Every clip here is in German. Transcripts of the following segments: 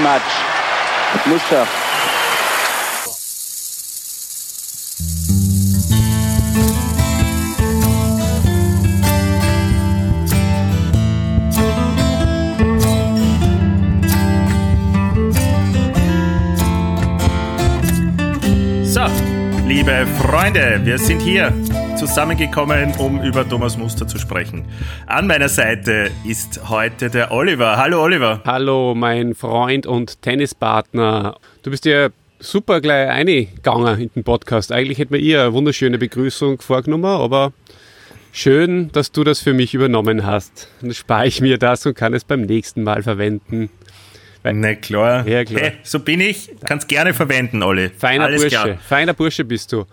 much. Muster. So, liebe Freunde, wir sind hier zusammengekommen, um über Thomas Muster zu sprechen. An meiner Seite ist heute der Oliver. Hallo Oliver. Hallo, mein Freund und Tennispartner. Du bist ja super gleich eingegangen in den Podcast. Eigentlich hätte mir ihr eine wunderschöne Begrüßung vorgenommen, aber schön, dass du das für mich übernommen hast. Dann spare ich mir das und kann es beim nächsten Mal verwenden. Na klar. Ja, klar. Hey, so bin ich. Kannst gerne verwenden, Olli. Feiner Alles Bursche, klar. feiner Bursche bist du.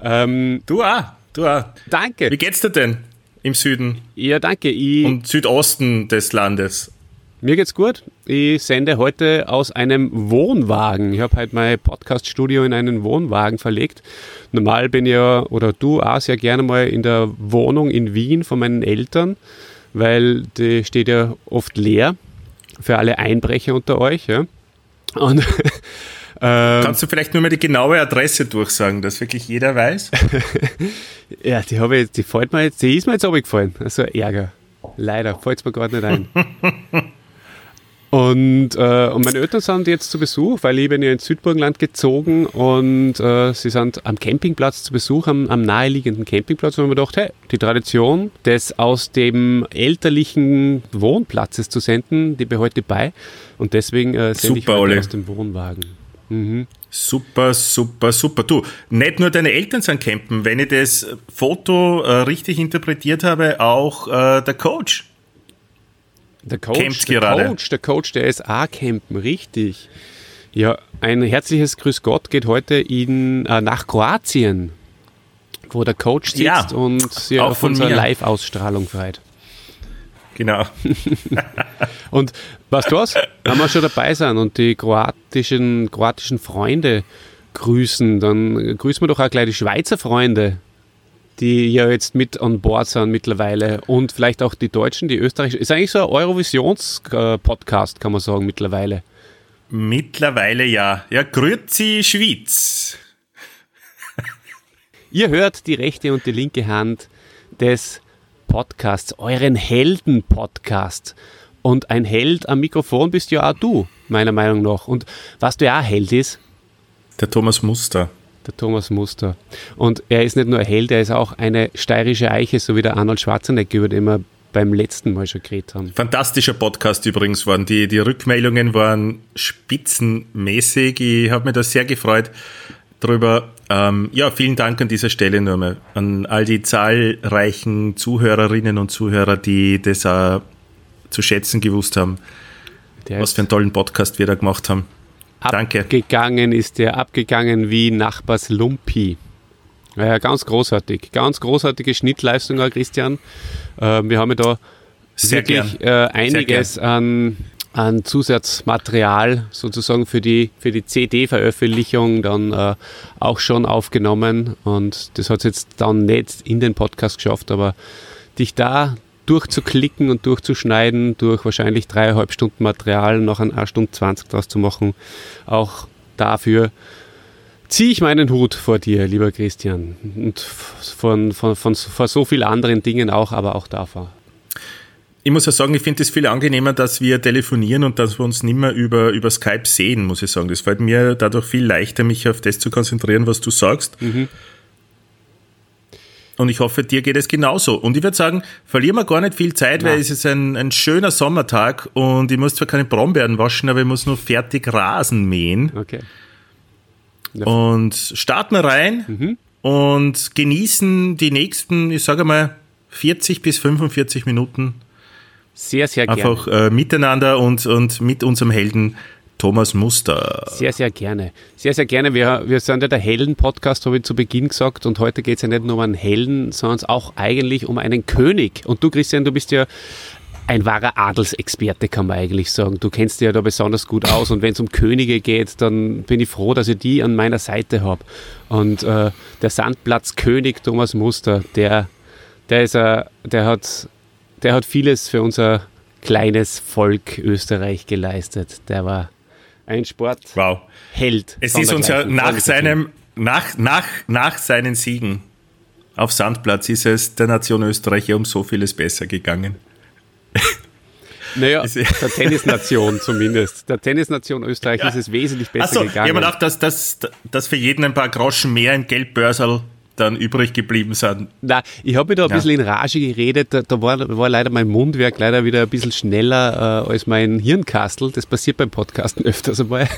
Ähm, Du auch. Du auch. danke. Wie geht's dir denn im Süden Ja, danke. Ich, und Südosten des Landes? Mir geht's gut. Ich sende heute aus einem Wohnwagen. Ich habe heute mein Podcast-Studio in einen Wohnwagen verlegt. Normal bin ich ja, oder du auch sehr gerne mal in der Wohnung in Wien von meinen Eltern, weil die steht ja oft leer für alle Einbrecher unter euch. Ja. Und ähm, Kannst du vielleicht nur mal die genaue Adresse durchsagen, dass wirklich jeder weiß? ja, die, habe ich, die fällt mir jetzt, die ist mir jetzt abgefallen. Also Ärger. Leider, fällt mir gerade nicht ein. Und, äh, und meine Eltern sind jetzt zu Besuch, weil ich bin ja ins Südburgenland gezogen und äh, sie sind am Campingplatz zu Besuch, am, am naheliegenden Campingplatz und haben mir gedacht, hey, die Tradition, das aus dem elterlichen Wohnplatzes zu senden, die behalte ich bei und deswegen äh, sende ich Super, heute Olli. aus dem Wohnwagen. Mhm. Super, super, super. Du, nicht nur deine Eltern sind campen, wenn ich das Foto äh, richtig interpretiert habe, auch äh, der Coach. Der Coach, Campt der gerade. Coach, der Coach, der ist auch campen, richtig. Ja, ein herzliches Grüß Gott geht heute in, äh, nach Kroatien, wo der Coach sitzt Ja, und sie auch auf von unserer. Live-Ausstrahlung freut. Genau. Und weißt du was? Wenn wir schon dabei sind und die kroatischen, kroatischen Freunde grüßen, dann grüßen wir doch auch gleich die Schweizer Freunde, die ja jetzt mit an Bord sind mittlerweile und vielleicht auch die Deutschen, die Österreichischen. Ist eigentlich so ein Eurovisions-Podcast, kann man sagen, mittlerweile. Mittlerweile ja. Ja, Grüezi Schweiz. Ihr hört die rechte und die linke Hand des Podcasts, euren Helden-Podcast. Und ein Held am Mikrofon bist ja auch du, meiner Meinung nach. Und was du ja auch Held ist, Der Thomas Muster. der Thomas Muster. Und er ist nicht nur ein Held, er ist auch eine steirische Eiche, so wie der Arnold Schwarzenegger, über den wir beim letzten Mal schon geredet haben. Fantastischer Podcast übrigens waren. Die, die Rückmeldungen waren spitzenmäßig. Ich habe mich da sehr gefreut drüber. Ähm, ja, vielen Dank an dieser Stelle nur mal an all die zahlreichen Zuhörerinnen und Zuhörer, die das auch zu schätzen gewusst haben, Der was für einen tollen Podcast wir da gemacht haben. Danke. abgegangen ist der, abgegangen wie Nachbars Lumpi. Ja, ganz großartig. Ganz großartige Schnittleistung, auch Christian. Äh, wir haben ja da Sehr wirklich äh, einiges an, an Zusatzmaterial sozusagen für die, für die CD-Veröffentlichung dann äh, auch schon aufgenommen. Und das hat es jetzt dann nicht in den Podcast geschafft, aber dich da durchzuklicken und durchzuschneiden, durch wahrscheinlich dreieinhalb Stunden Material noch eine Stunde 20 draus zu machen, auch dafür ziehe ich meinen Hut vor dir, lieber Christian. Und von, von, von, vor so vielen anderen Dingen auch, aber auch davor. Ich muss ja sagen, ich finde es viel angenehmer, dass wir telefonieren und dass wir uns nicht mehr über, über Skype sehen, muss ich sagen. Das fällt mir dadurch viel leichter, mich auf das zu konzentrieren, was du sagst. Und ich hoffe, dir geht es genauso. Und ich würde sagen, verlieren wir gar nicht viel Zeit, weil Nein. es ist ein, ein schöner Sommertag und ich muss zwar keine Brombeeren waschen, aber ich muss nur fertig Rasen mähen. Okay. Und starten wir rein und genießen die nächsten, ich sage mal, 40 bis 45 Minuten Sehr, sehr gerne. einfach äh, miteinander und, und mit unserem Helden Thomas Muster. Sehr, sehr gerne. Sehr, sehr gerne. Wir, wir sind ja der Helden-Podcast, habe ich zu Beginn gesagt. Und heute geht es ja nicht nur um einen Helden, sondern auch eigentlich um einen König. Und du, Christian, du bist ja ein wahrer Adelsexperte, kann man eigentlich sagen. Du kennst dich ja da besonders gut aus. Und wenn es um Könige geht, dann bin ich froh, dass ich die an meiner Seite habe. Und äh, der Sandplatzkönig Thomas Muster, der, der, ist, äh, der, hat, der hat vieles für unser kleines Volk Österreich geleistet. Der war ein Sport wow. Es ist uns ja nach seinem, nach, nach, nach seinen Siegen auf Sandplatz ist es der Nation Österreich ja um so vieles besser gegangen. Naja, der Tennisnation zumindest. Der Tennisnation Österreich ja. ist es wesentlich besser so, gegangen. Ich habe gedacht, dass, dass, dass für jeden ein paar Groschen mehr im Geldbörsel dann übrig geblieben sind. Na, ich habe mich da ein ja. bisschen in Rage geredet. Da, da war, war, leider mein Mundwerk leider wieder ein bisschen schneller äh, als mein Hirnkastel. Das passiert beim Podcasten öfters einmal.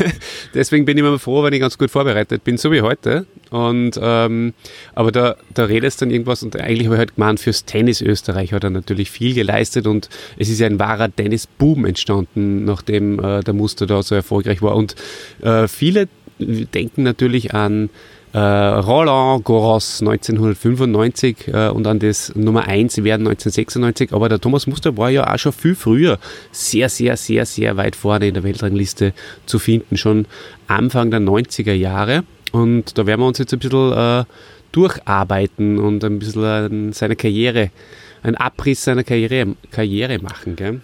Deswegen bin ich immer froh, wenn ich ganz gut vorbereitet bin, so wie heute. Und, ähm, aber da, da redest dann irgendwas und eigentlich habe ich halt gemeint, fürs Tennis Österreich hat er natürlich viel geleistet und es ist ja ein wahrer Tennis-Boom entstanden, nachdem äh, der Muster da so erfolgreich war. Und äh, viele denken natürlich an Roland Garros 1995 äh, und an das Nummer 1 werden 1996. Aber der Thomas Muster war ja auch schon viel früher sehr, sehr, sehr, sehr weit vorne in der Weltrangliste zu finden, schon Anfang der 90er Jahre. Und da werden wir uns jetzt ein bisschen äh, durcharbeiten und ein bisschen seine Karriere, einen Abriss seiner Karriere, Karriere machen. Gell?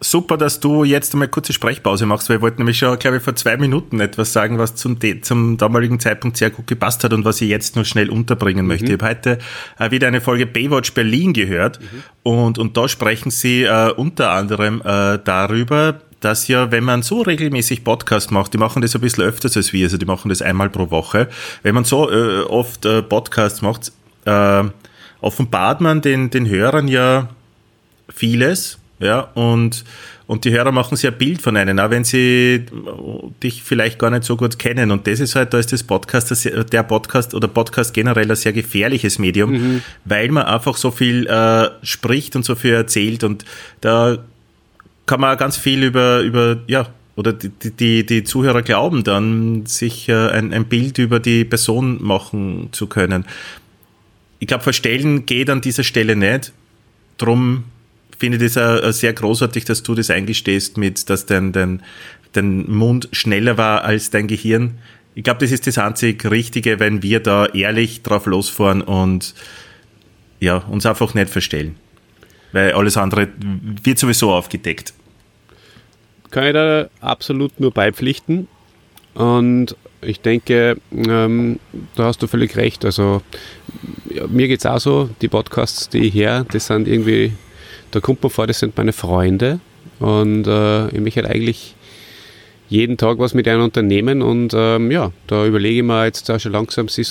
Super, dass du jetzt einmal kurze Sprechpause machst, weil ich wollte nämlich schon, glaube ich, vor zwei Minuten etwas sagen, was zum, zum damaligen Zeitpunkt sehr gut gepasst hat und was ich jetzt nur schnell unterbringen mhm. möchte. Ich habe heute äh, wieder eine Folge Baywatch Berlin gehört mhm. und, und da sprechen sie äh, unter anderem äh, darüber, dass ja, wenn man so regelmäßig Podcast macht, die machen das ein bisschen öfters als wir, also die machen das einmal pro Woche, wenn man so äh, oft äh, Podcasts macht, offenbart man den, den Hörern ja vieles, ja, und, und die Hörer machen sich ein Bild von einem, auch wenn sie dich vielleicht gar nicht so gut kennen. Und das ist halt, da ist das Podcast, der Podcast oder Podcast generell ein sehr gefährliches Medium, mhm. weil man einfach so viel äh, spricht und so viel erzählt. Und da kann man ganz viel über, über ja, oder die, die, die Zuhörer glauben dann, sich äh, ein, ein Bild über die Person machen zu können. Ich glaube, verstellen geht an dieser Stelle nicht. Drum finde das auch sehr großartig, dass du das eingestehst mit, dass dein, dein, dein Mund schneller war als dein Gehirn. Ich glaube, das ist das einzig Richtige, wenn wir da ehrlich drauf losfahren und ja, uns einfach nicht verstellen. Weil alles andere wird sowieso aufgedeckt. Kann ich da absolut nur beipflichten. Und ich denke, ähm, da hast du völlig recht. Also ja, mir geht es auch so, die Podcasts, die ich her, das sind irgendwie da kommt mir vor, das sind meine Freunde und äh, ich möchte halt eigentlich jeden Tag was mit ihnen unternehmen und ähm, ja, da überlege ich mir jetzt auch schon langsam, sie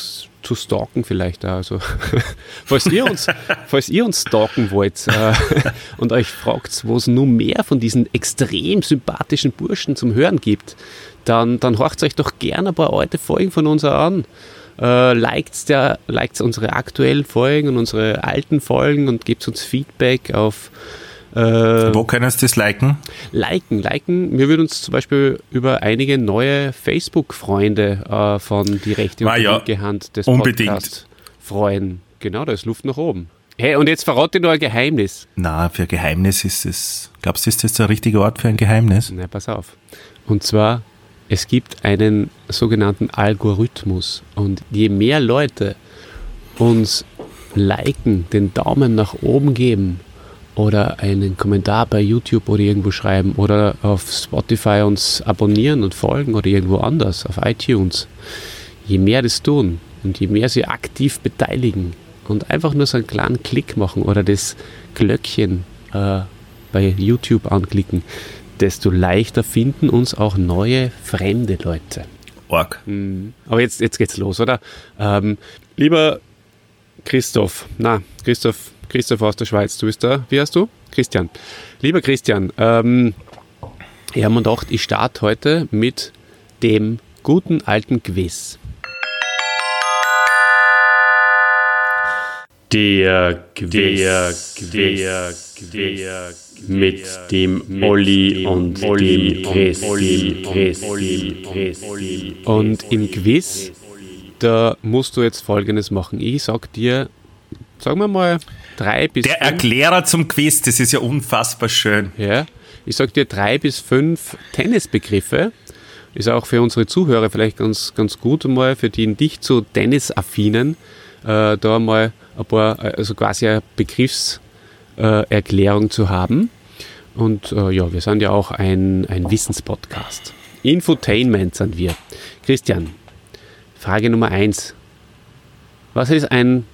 zu stalken vielleicht auch. Also, falls, ihr uns, falls ihr uns stalken wollt äh, und euch fragt, wo es nur mehr von diesen extrem sympathischen Burschen zum Hören gibt, dann, dann horcht euch doch gerne ein paar alte Folgen von uns an. Äh, liked, der, liked unsere aktuellen Folgen und unsere alten Folgen und gebt uns Feedback auf äh, Wo können Sie das liken? Liken, liken. Wir würden uns zum Beispiel über einige neue Facebook-Freunde äh, von Die rechte und ah, die linke ja, Hand des unbedingt. Podcasts freuen. Genau, da ist Luft nach oben. Hey, und jetzt verrate nur ein Geheimnis. Na, für Geheimnis ist es. Glaubst du, ist das der richtige Ort für ein Geheimnis? Na, pass auf. Und zwar es gibt einen sogenannten Algorithmus und je mehr Leute uns liken, den Daumen nach oben geben oder einen Kommentar bei YouTube oder irgendwo schreiben oder auf Spotify uns abonnieren und folgen oder irgendwo anders, auf iTunes, je mehr das tun und je mehr sie aktiv beteiligen und einfach nur so einen kleinen Klick machen oder das Glöckchen äh, bei YouTube anklicken, desto leichter finden uns auch neue fremde Leute. Org. Mhm. Aber jetzt, jetzt geht's los, oder? Ähm, lieber Christoph, na, Christoph, Christoph aus der Schweiz, du bist da. Wie heißt du? Christian. Lieber Christian, ähm, ich habe mir gedacht, ich starte heute mit dem guten alten Quiz. Der Quiz, der Quiz, der Quiz mit dem Olli und dem Christi. Und im Quiz, da musst du jetzt Folgendes machen. Ich sag dir, sagen wir mal, drei bis Der fünf. Erklärer zum Quiz, das ist ja unfassbar schön. Ja, ich sag dir drei bis fünf Tennisbegriffe. Ist auch für unsere Zuhörer vielleicht ganz, ganz gut mal, für die nicht so Tennisaffinen, äh, da mal ein paar, also quasi eine Begriffserklärung äh, zu haben. Und äh, ja, wir sind ja auch ein, ein Wissenspodcast. Infotainment sind wir. Christian, Frage Nummer eins. Was ist ein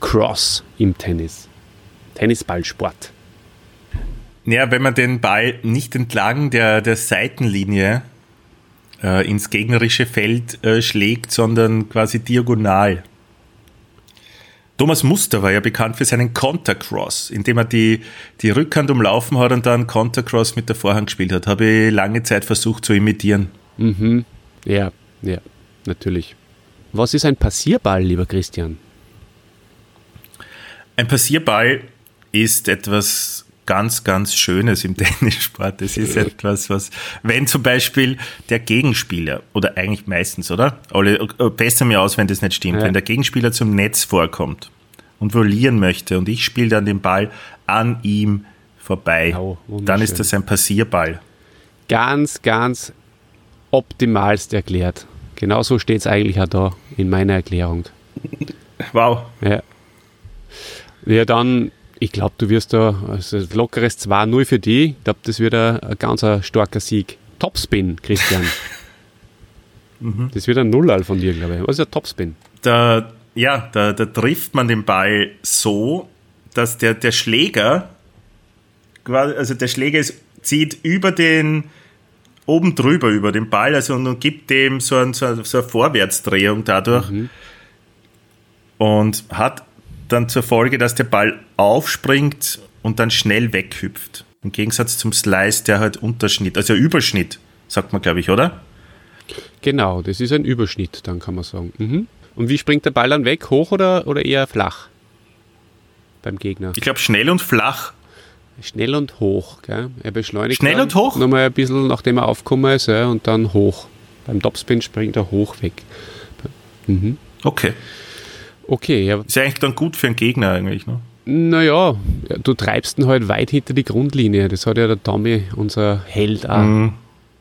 Cross im Tennis? Tennisballsport. Ja, wenn man den Ball nicht entlang der, der Seitenlinie äh, ins gegnerische Feld äh, schlägt, sondern quasi diagonal. Thomas Muster war ja bekannt für seinen Contercross, indem er die, die Rückhand umlaufen hat und dann Contercross mit der Vorhand gespielt hat. Habe ich lange Zeit versucht zu imitieren. Mhm. Ja, ja, natürlich. Was ist ein Passierball, lieber Christian? Ein Passierball ist etwas ganz, ganz Schönes im Tennissport. Das ist etwas, was, wenn zum Beispiel der Gegenspieler, oder eigentlich meistens, oder? Alle, äh, besser mir aus, wenn das nicht stimmt. Ja. Wenn der Gegenspieler zum Netz vorkommt und volieren möchte und ich spiele dann den Ball an ihm vorbei, oh, dann ist das ein Passierball. Ganz, ganz optimalst erklärt. Genauso steht es eigentlich auch da in meiner Erklärung. Wow. Ja. Ja, dann, ich glaube, du wirst da, also lockeres 2-0 für die. Ich glaube, das wird ein, ein ganz ein starker Sieg. Topspin, Christian. mhm. Das wird ein Nullall von dir, glaube ich. Was ist der Topspin? Da, ja, da, da trifft man den Ball so, dass der, der Schläger, also der Schläger ist, zieht über den, oben drüber über den Ball, also und, gibt dem so, ein, so, eine, so eine Vorwärtsdrehung dadurch mhm. und hat dann zur Folge, dass der Ball aufspringt und dann schnell weghüpft. Im Gegensatz zum Slice, der halt Unterschnitt, also Überschnitt, sagt man, glaube ich, oder? Genau, das ist ein Überschnitt, dann kann man sagen. Mhm. Und wie springt der Ball dann weg? Hoch oder, oder eher flach? Beim Gegner. Ich glaube, schnell und flach. Schnell und hoch, gell? Er beschleunigt. Schnell und hoch? Nochmal ein bisschen, nachdem er aufgekommen ist, ja, und dann hoch. Beim Topspin springt er hoch weg. Mhm. Okay. Okay, ja. Ist ja eigentlich dann gut für einen Gegner eigentlich, ne? Naja, du treibst ihn halt weit hinter die Grundlinie. Das hat ja der Tommy, unser Held, auch mm.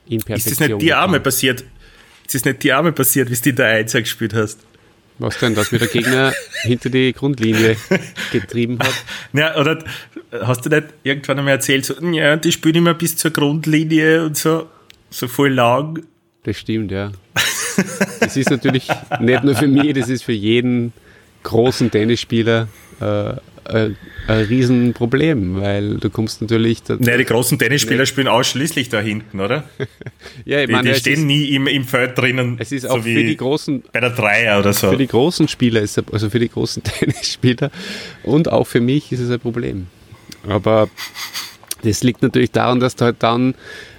in Perfektion. Ist das nicht die Arme passiert? Ist das nicht die Arme passiert, wie du in der Einser gespielt hast? Was denn, dass mir der Gegner hinter die Grundlinie getrieben hat? Ja, oder hast du nicht irgendwann einmal erzählt, so, ja, die spielen immer bis zur Grundlinie und so, so voll lang? Das stimmt, ja. Das ist natürlich nicht nur für mich, das ist für jeden großen Tennisspieler äh, ein, ein Riesenproblem, weil du kommst natürlich. Nein, die großen Tennisspieler nicht. spielen ausschließlich da hinten, oder? ja, ich die, meine, die stehen ist, nie im, im Feld drinnen. Es ist auch so für die großen. Bei der Dreier oder so. Für die großen Spieler ist also für die großen Tennisspieler und auch für mich ist es ein Problem. Aber das liegt natürlich daran, dass du halt dann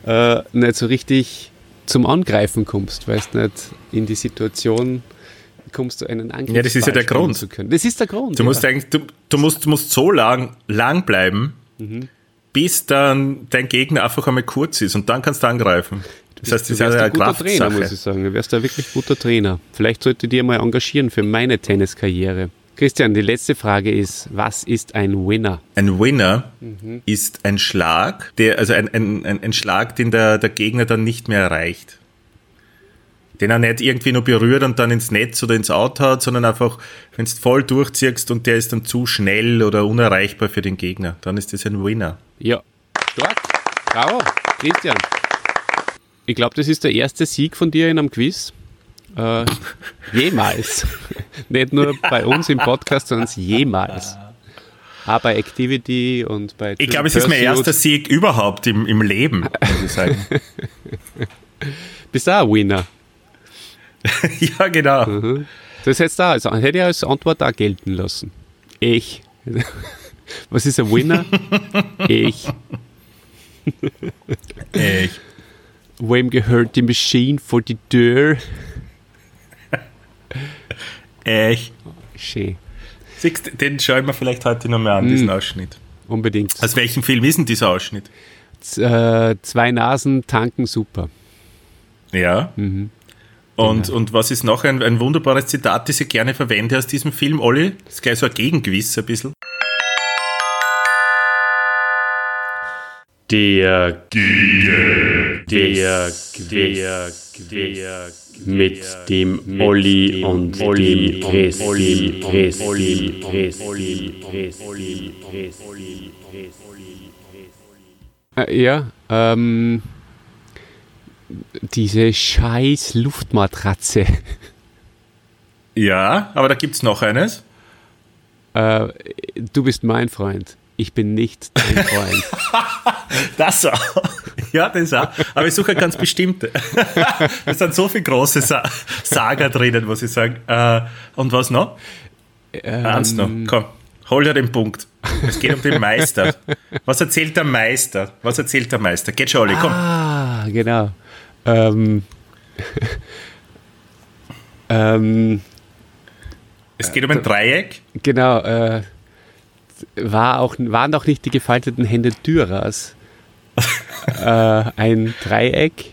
äh, nicht so richtig zum Angreifen kommst, weil du nicht in die Situation kommst, du einen Angriff Ja, das ist ja der Grund. Zu können. Das ist der Grund. Du musst eigentlich, du, du, musst, du musst so lang, lang bleiben, mhm. bis dann dein Gegner einfach einmal kurz ist und dann kannst du angreifen. Das heißt, das ist ja ein guter Trainer, muss ich sagen. Du wärst ein wirklich guter Trainer. Vielleicht sollte ich dir mal engagieren für meine Tenniskarriere. Christian, die letzte Frage ist, was ist ein Winner? Ein Winner mhm. ist ein Schlag, der, also ein, ein, ein, ein Schlag, den der, der Gegner dann nicht mehr erreicht den er nicht irgendwie nur berührt und dann ins Netz oder ins Out hat, sondern einfach, wenn du voll durchziehst und der ist dann zu schnell oder unerreichbar für den Gegner, dann ist das ein Winner. Ja, stark. Bravo, Christian. Ich glaube, das ist der erste Sieg von dir in einem Quiz. Äh, jemals. Nicht nur bei uns im Podcast, sondern jemals. Auch bei Activity und bei. Ich glaube, es ist mein erster Sieg überhaupt im, im Leben, muss ich sagen. Bist du auch ein Winner? ja, genau. Mhm. Das hätte, da, also, hätte ich als Antwort auch gelten lassen. Ich. Was ist ein Winner? ich. ich. Wem gehört die Maschine vor die Tür? Ich. Schön. Siehst, den schauen wir vielleicht heute noch mal an, mm. diesen Ausschnitt. Unbedingt. Aus welchem Film ist denn dieser Ausschnitt? Z äh, zwei Nasen tanken super. Ja. Mhm. Und, genau. und was ist noch ein, ein wunderbares Zitat, das ich gerne verwende aus diesem Film, Olli? Das ist gleich so ein Gegengewiss ein bisschen. Der der der der mit dem Olli und Olli Press Olli Press Olli Press Olli Press Olli Press Olli Äh, ja, ähm, diese scheiß Luftmatratze. Ja, aber da gibt es noch eines. Äh, du bist mein Freund. Ich bin nicht dein Freund. Das auch. Ja, das auch. Aber ich suche ganz bestimmte. Da sind so viele große Sa Saga drinnen, muss ich sagen. Äh, und was noch? Ähm, Eins noch. Komm, hol dir den Punkt. Es geht um den Meister. Was erzählt der Meister? Was erzählt der Meister? Geht schon, Olli, komm. Ah, genau. Ähm, ähm, Es geht um ein Dreieck. genau. Äh, war auch, waren auch nicht die gefalteten Hände Dürers äh, ein Dreieck?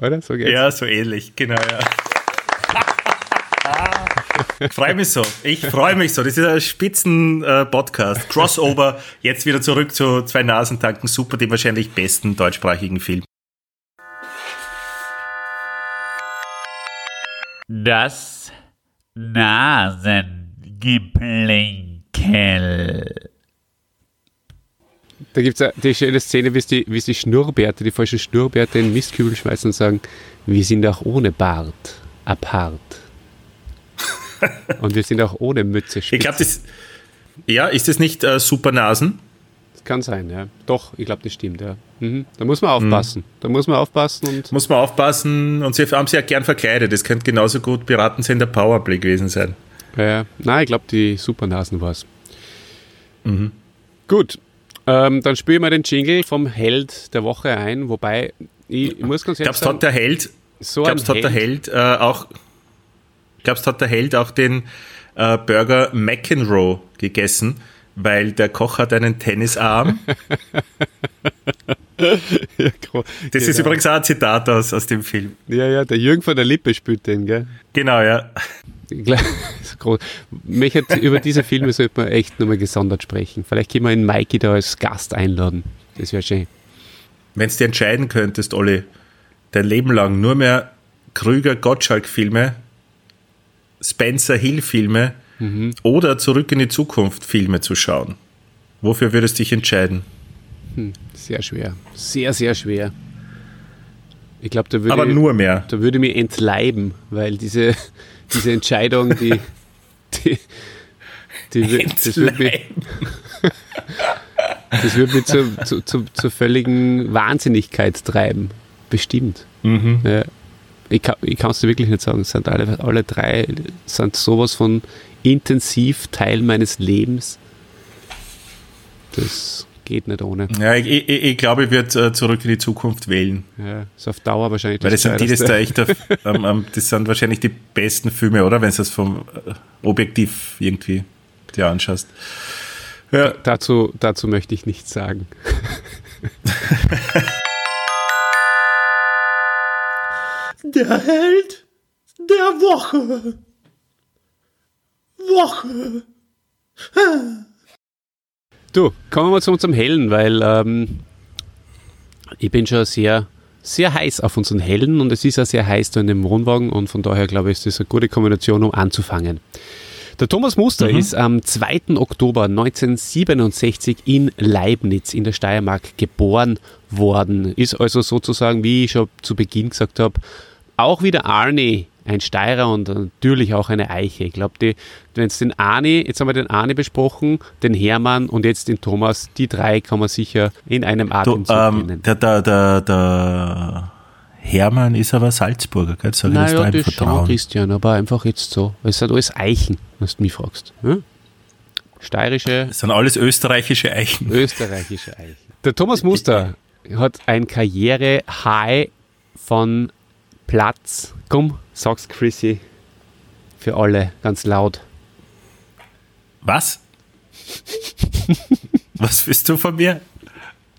Oder? So geht's. Ja, so ähnlich, genau, ja. Ich freue mich so. Ich freue mich so. Das ist ein Spitzen-Podcast. Crossover. Jetzt wieder zurück zu zwei Nasentanken. Super, dem wahrscheinlich besten deutschsprachigen Film. Das Nasengeplänkel. Da gibt es die schöne Szene, wie es die, wie die Schnurrbärte, die falschen Schnurrbärte in Mistkübel schmeißen und sagen, wir sind auch ohne Bart apart. und wir sind auch ohne Mütze Ich spitz. glaube, das. Ja, ist das nicht äh, Super Nasen? Das kann sein, ja. Doch, ich glaube, das stimmt, ja. Mhm. Da muss man aufpassen. Da muss man aufpassen und Muss man aufpassen. Und sie haben sie ja gern verkleidet. Das könnte genauso gut Piratensender Powerplay gewesen sein. äh, nein, ich glaube, die Supernasen war es. Gut, ähm, dann spielen wir den Jingle vom Held der Woche ein, wobei ich, ich muss ganz ehrlich Glaubst sagen, hat der Held, so glaubst, hat der Held äh, auch, glaubst, hat der Held auch den äh, Burger McEnroe gegessen, weil der Koch hat einen Tennisarm? Ja, Das ist genau. übrigens auch ein Zitat aus, aus dem Film. Ja, ja, der Jürgen von der Lippe spielt den, gell? Genau, ja. Mich hat, über diese Filme sollte man echt nochmal gesondert sprechen. Vielleicht können wir ihn Mikey da als Gast einladen. Das wäre schön. Wenn du dir entscheiden könntest, Olli, dein Leben lang nur mehr Krüger-Gottschalk-Filme, Spencer-Hill-Filme oder Zurück in die Zukunft-Filme zu schauen, wofür würdest du dich entscheiden? Sehr schwer. Sehr, sehr schwer. Ich glaube, da würde Aber nur mehr. da würde mich entleiben, weil diese, diese Entscheidung, die, die, die, wür- das würde mich, das würde mich zu, zu, zu, zur völligen Wahnsinnigkeit treiben. Bestimmt. Ja. Ich kann es dir wirklich nicht sagen. Es sind alle, alle drei sind sowas von intensiv Teil meines Lebens. Das geht nicht ohne. Ja, ich, ich, ich glaube, ich würde äh, Zurück in die Zukunft wählen. Ja, ist auf Dauer wahrscheinlich Weil das sind die, das da echt, auf, ähm, ähm, das sind wahrscheinlich die besten Filme, oder? Wenn du das vom äh, Objektiv irgendwie dir anschaust. Ja, dazu, dazu möchte ich nichts sagen. Der Held der Woche. Woche. Du, kommen wir mal zu unserem Hellen, weil ähm, ich bin schon sehr, sehr heiß auf unseren Hellen und es ist ja sehr heiß da in dem Wohnwagen und von daher glaube ich, ist das eine gute Kombination, um anzufangen. Der Thomas Muster ist am 2. Oktober 1967 in Leibniz in der Steiermark geboren worden. Ist also sozusagen, wie ich schon zu Beginn gesagt habe, auch wieder Arnie ein Steirer und natürlich auch eine Eiche. Ich glaube, wenn es den Arnie, jetzt haben wir den Arnie besprochen, den Hermann und jetzt den Thomas, die drei kann man sicher in einem Du, Atemzug ähm, nennen. der, der, der, der Hermann ist aber Salzburger, gell? Soll ich das da Naja, das schon, vertrauen? Christian, aber einfach jetzt so. Es sind alles Eichen, wenn du mich fragst. Hm? Steirische, Das sind alles österreichische Eichen. österreichische Eichen. Der Thomas Muster hat ein Karriere-High von Platz. Komm, sag's Chrissy. Für alle, ganz laut. Was? Was willst du von mir?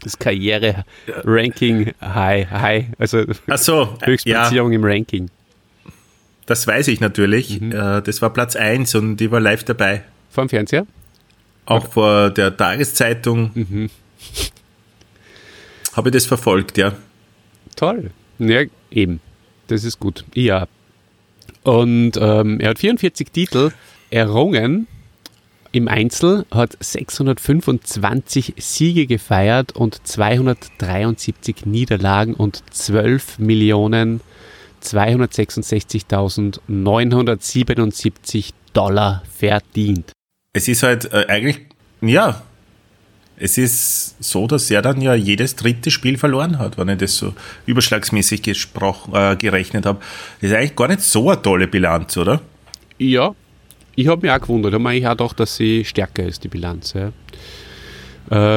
Das Karriere-Ranking High, High, also Ach so, ja, Höchstplatzierung im Ranking. das weiß ich natürlich. Mhm. Äh, Das war Platz 1 und ich war live dabei. Vor dem Fernseher? Auch vor der Tageszeitung Mhm. habe ich das verfolgt, ja. Toll. Ja, eben. Das ist gut. Ja. Und ähm, er hat 44 Titel errungen. im Einzel, hat 625 Siege gefeiert und 273 Niederlagen und 12 Millionen 266.977 Dollar verdient. Es ist halt äh, eigentlich, ja, es ist so, dass er dann ja jedes dritte Spiel verloren hat, wenn ich das so überschlagsmäßig gesprochen, äh, gerechnet habe. Das ist eigentlich gar nicht so eine tolle Bilanz, oder? Ja, ich habe mich auch gewundert. Ich habe eigentlich auch gedacht, dass sie stärker ist, die Bilanz. Ja.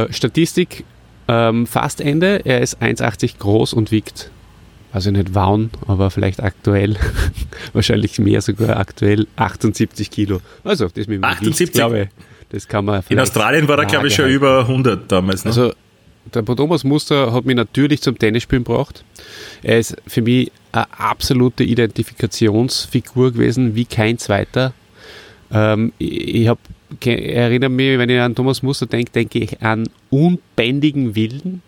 Äh, Statistik, ähm, fast Ende. Er ist 1,80 groß und wiegt, also nicht wann, aber vielleicht aktuell, wahrscheinlich mehr sogar aktuell, 78 Kilo. Also, das mit dem 78? Gewicht, glaube ich, das kann man In Australien war er, glaube ich, schon über 100 damals. Ne? Also, der Thomas Muster hat mich natürlich zum Tennisspielen gebracht. Er ist für mich eine absolute Identifikationsfigur gewesen, wie kein zweiter. Ähm, ich ich hab, erinnere mich, wenn ich an Thomas Muster denke, denke ich an unbändigen Willen,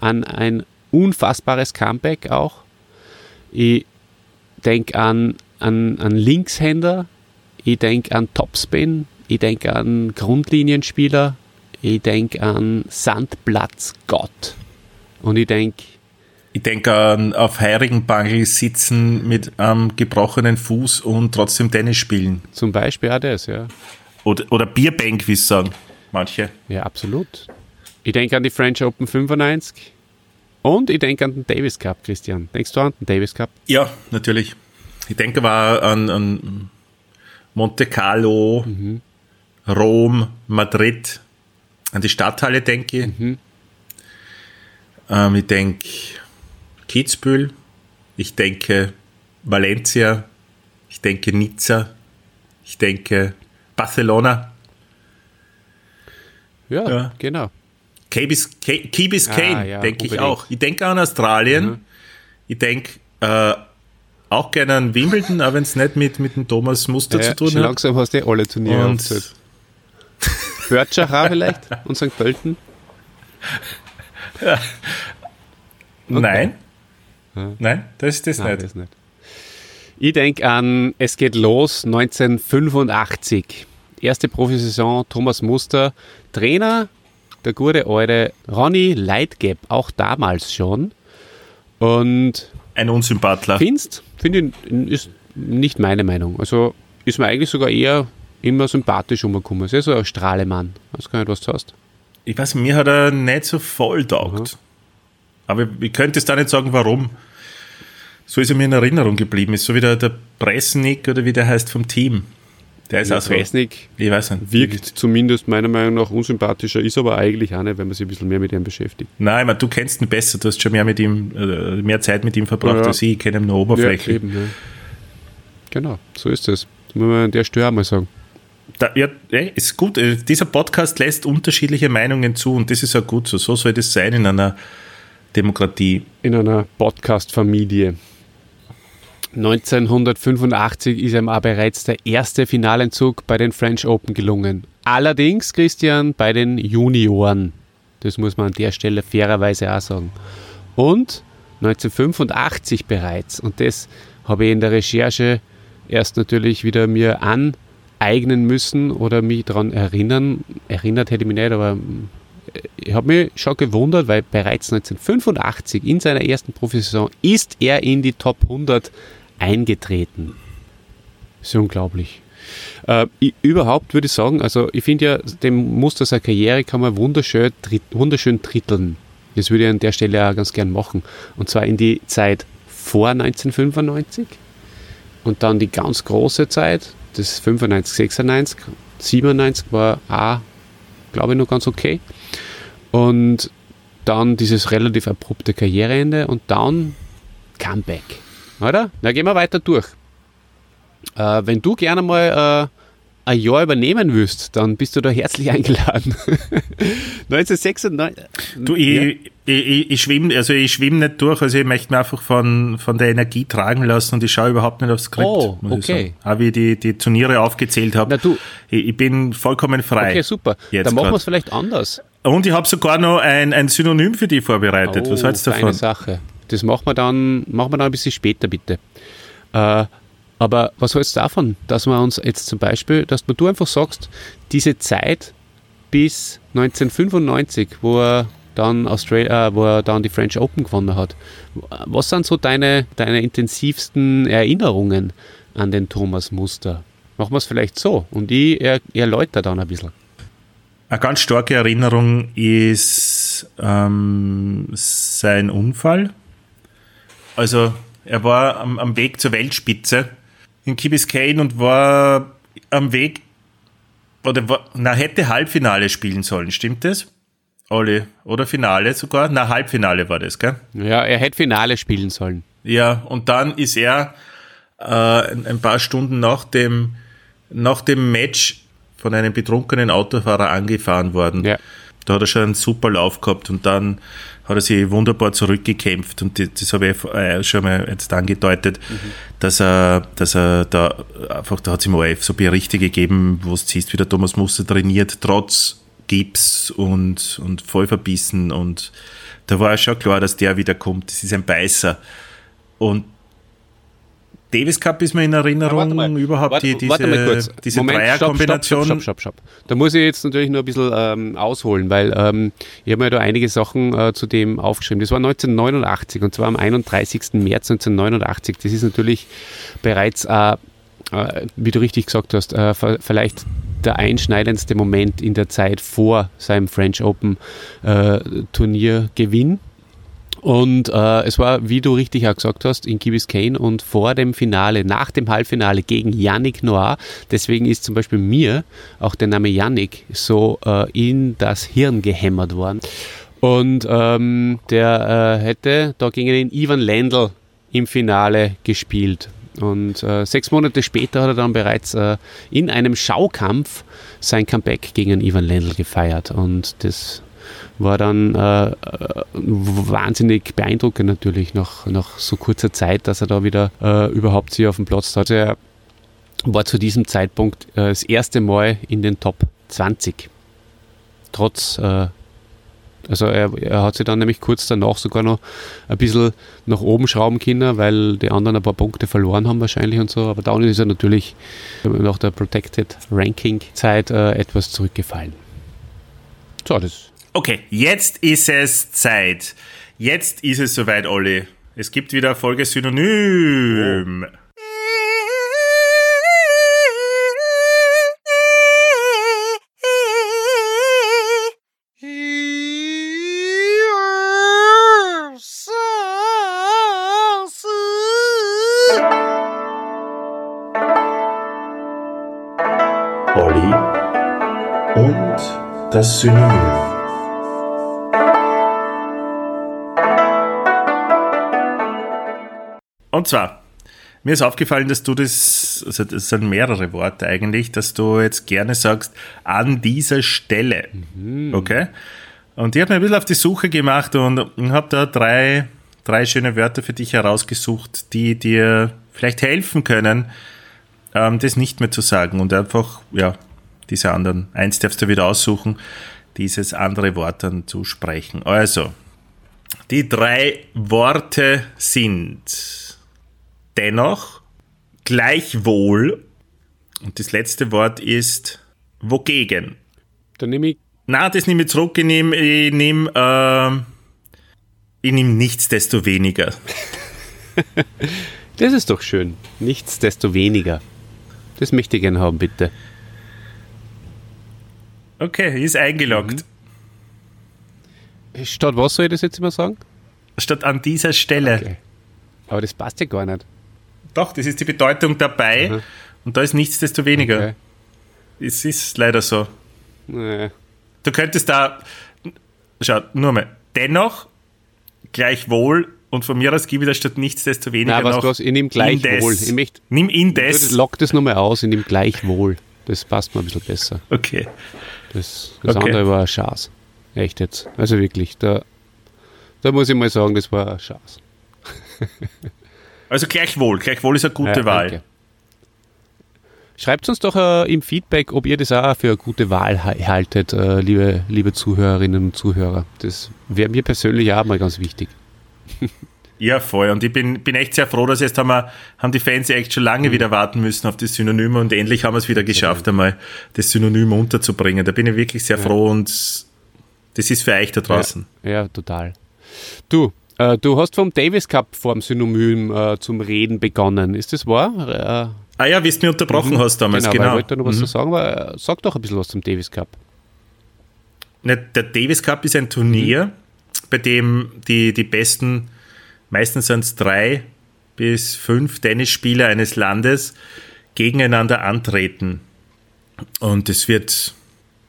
an ein unfassbares Comeback auch. Ich denke an, an, an Linkshänder, ich denke an Topspin, ich denke an Grundlinienspieler, ich denke an Sandplatzgott. Und ich denke, Ich denke an auf Heirigenbangel sitzen mit einem gebrochenen Fuß und trotzdem Tennis spielen. zum Beispiel auch das, ja. Oder, oder Bierbank, wie es sagen manche. Ja, absolut. Ich denke an die French Open 95 und ich denke an den Davis Cup, Christian. Denkst du an den Davis Cup? Ja, natürlich. Ich denke aber an, an Monte Carlo, Rom, Madrid, an die Stadthalle denke ich. Ähm, ich denke Kitzbühel, ich denke Valencia, ich denke Nizza, ich denke Barcelona, Ja, Ja. genau. Key Bis- Key Key Biscayne, Ah, ja, denke ich auch. Ich denke an Australien, ich denke äh, auch gerne an Wimbledon, auch wenn es nicht mit, mit dem Thomas Muster Ja, zu tun hat. langsam hast du eh alle Turniere Und auch vielleicht und St. Pölten. Nein. Nein, das ist das Nein, nicht. das nicht. Ich denke an, es geht los 1985. Erste Profisaison, Thomas Muster, Trainer, der gute alte Ronny Leitgeb, auch damals schon. Und Ein Unsympathler. findest, finde ich, ist nicht meine Meinung. Also ist mir eigentlich sogar eher immer sympathisch umgekommen. Ist ja so ein Strahlemann. Weiß gar nicht, was du hast. Ich weiß, mir hat er nicht so voll taugt. Aber ich könnte es da nicht sagen, warum. So ist er mir in Erinnerung geblieben. Ist so wie der, der Presnik oder wie der heißt vom Team. Der ist Ja, auch so. Presnik Ich weiß nicht. wirkt zumindest meiner Meinung nach unsympathischer, ist aber eigentlich auch nicht, wenn man sich ein bisschen mehr mit ihm beschäftigt. Nein, meine, du kennst ihn besser. Du hast schon mehr mit ihm, äh, mehr Zeit mit ihm verbracht Ja, ja. als ich. Ich kenne ihn nur oberflächlich. eben, ja. Genau, so ist es. Das muss man an der Stelle auch mal sagen. Da, ja, ist gut. Äh, Dieser Podcast lässt unterschiedliche Meinungen zu und das ist auch gut so. So soll das sein in einer Demokratie. In einer Podcast-Familie. 1985 ist ihm auch bereits der erste Finalenzug bei den French Open gelungen. Allerdings, Christian, bei den Junioren. Das muss man an der Stelle fairerweise auch sagen. Und 1985 bereits, und das habe ich in der Recherche erst natürlich wieder mir aneignen müssen oder mich daran erinnern. Erinnert hätte ich mich nicht, aber ich habe mich schon gewundert, weil bereits 1985 in seiner ersten Profisaison ist er in die Top 100 eingetreten. Ist ja unglaublich. Äh, ich, überhaupt würde ich sagen, also ich finde ja, dem Muster seiner Karriere kann man wunderschön, drit- wunderschön dritteln. Das würde ich an der Stelle auch ganz gern machen. Und zwar in die Zeit vor 1995 und dann die ganz große Zeit, das 95, 96, 97 war auch, glaube ich, noch ganz okay. Und dann dieses relativ abrupte Karriereende und dann Comeback. Oder? Na, gehen wir weiter durch. Äh, wenn du gerne mal äh, ein Jahr übernehmen willst, dann bist du da herzlich eingeladen. 1996. Du, ich, ich, ich, ich schwimme also ich schwimm nicht durch, also ich möchte mich einfach von, von der Energie tragen lassen und ich schaue überhaupt nicht aufs Skript. Oh, okay. Auch wie ich die, die Turniere aufgezählt habe. Na du- Ich, ich bin vollkommen frei. Okay, super. Jetzt dann machen wir es vielleicht anders. Und ich habe sogar noch ein, ein Synonym für dich vorbereitet. Was hältst du davon? Sache. Das machen wir dann, machen wir dann ein bisschen später, bitte. Äh, Aber was hältst du davon, dass wir uns jetzt zum Beispiel, dass du einfach sagst, diese Zeit bis 1995, wo er dann Australia, äh, wo er dann die French Open gewonnen hat. Was sind so deine, deine intensivsten Erinnerungen an den Thomas Muster? Machen wir es vielleicht so und ich er, erläutere dann ein bisschen. Eine ganz starke Erinnerung ist ähm, sein Unfall. Also er war am, am Weg zur Weltspitze in Key Biscayne und war am Weg oder war, na, hätte Halbfinale spielen sollen, stimmt das? Olli, oder Finale sogar? Na, Halbfinale war das, gell? Ja, er hätte Finale spielen sollen. Ja, und dann ist er äh, ein paar Stunden nach dem, nach dem Match von einem betrunkenen Autofahrer angefahren worden. Ja. Da hat er schon einen super Lauf gehabt und dann hat er sich wunderbar zurückgekämpft und das, das habe ich äh, schon mal jetzt angedeutet, mhm. dass er, dass er da einfach, da hat es im ORF so Berichte gegeben, wo es siehst, wie der Thomas Muster trainiert, trotz Gips und, und voll verbissen und da war schon klar, dass der wiederkommt. Das ist ein Beißer. Und Davis Cup ist mir in Erinnerung, ja, überhaupt warte, die, diese, diese Dreierkombination. Stopp, stopp, stopp, stopp, Da muss ich jetzt natürlich nur ein bisschen ähm, ausholen, weil ähm, ich habe mir da einige Sachen äh, zu dem aufgeschrieben. Das war 1989 und zwar am 31. März 1989. Das ist natürlich bereits, äh, äh, wie du richtig gesagt hast, äh, vielleicht der einschneidendste Moment in der Zeit vor seinem French Open äh, Turniergewinn. Und äh, es war, wie du richtig auch gesagt hast, in Key Biscayne und vor dem Finale, nach dem Halbfinale gegen Yannick Noir. Deswegen ist zum Beispiel mir auch der Name Yannick so äh, in das Hirn gehämmert worden. Und ähm, der äh, hätte da gegen den Ivan Lendl im Finale gespielt. Und äh, sechs Monate später hat er dann bereits äh, in einem Schaukampf sein Comeback gegen Ivan Lendl gefeiert. Und das war dann äh, äh, wahnsinnig beeindruckend natürlich nach, nach so kurzer Zeit, dass er da wieder äh, überhaupt sich auf dem Platz hat. Also er war zu diesem Zeitpunkt äh, das erste Mal in den Top 20. Trotz äh, also er, er, hat sich dann nämlich kurz danach sogar noch ein bisschen nach oben schrauben können, weil die anderen ein paar Punkte verloren haben wahrscheinlich und so. Aber dann ist er natürlich nach der Protected Ranking Zeit äh, etwas zurückgefallen. So, das. Okay, jetzt ist es Zeit. Jetzt ist es soweit, Olli. Es gibt wieder Folge Synonym. Oh. das Synonym. Und zwar, mir ist aufgefallen, dass du das, also das sind mehrere Worte eigentlich, dass du jetzt gerne sagst, an dieser Stelle. Mhm. Okay? Und ich habe mir ein bisschen auf die Suche gemacht und, habe da drei, drei schöne Wörter für dich herausgesucht, die dir vielleicht helfen können, ähm, das nicht mehr zu sagen und einfach, ja, diese anderen. Eins darfst du wieder aussuchen, dieses andere Wort dann zu sprechen. Also, die drei Worte sind dennoch, gleichwohl und das letzte Wort ist wogegen. Dann nehme ich. Na, das nehme ich zurück. Ich nehme, ich nehme, äh, ich nehme nichtsdestoweniger. das ist doch schön. Nichtsdestoweniger. Das möchte ich gerne haben, bitte. Okay, ist eingeloggt. Mhm. Statt was soll ich das jetzt immer sagen? Statt an dieser Stelle. Okay. Aber das passt ja gar nicht. Doch, das ist die Bedeutung dabei Aha. und da ist nichts desto weniger. Okay. Es ist leider so. Nee. Du könntest da, schau, nur mal, dennoch, gleichwohl und von mir aus gebe ich da statt nichts desto weniger Nein, was noch was, ich nehme gleichwohl. Ich möchte, Nimm indes. Lock das nochmal aus, ich nehme gleichwohl. Das passt mir ein bisschen besser. Okay. Das, das okay. andere war ein Schatz. Echt jetzt. Also wirklich, da, da muss ich mal sagen, das war ein Schatz. also gleichwohl, gleichwohl ist eine gute ja, Wahl. Danke. Schreibt uns doch äh, im Feedback, ob ihr das auch für eine gute Wahl haltet, äh, liebe, liebe Zuhörerinnen und Zuhörer. Das wäre mir persönlich auch mal ganz wichtig. Ja, voll. Und ich bin, bin echt sehr froh, dass jetzt haben, wir, haben die Fans ja echt schon lange Mhm. wieder warten müssen auf das Synonym und endlich haben wir es wieder geschafft, einmal das Synonym unterzubringen. Da bin ich wirklich sehr froh und das ist für euch da draußen. Ja, ja total. Du, äh, du hast vom Davis Cup vor dem Synonym äh, zum Reden begonnen. Ist das wahr? Äh, Ah ja, wie du mich unterbrochen hast damals, genau. genau. Ich wollte noch was zu sagen, aber äh, sag doch ein bisschen was zum Davis Cup. Ne, Der Davis Cup ist ein Turnier, Mhm. bei dem die, die besten, meistens sind es drei bis fünf Tennisspieler eines Landes gegeneinander antreten. Und es wird,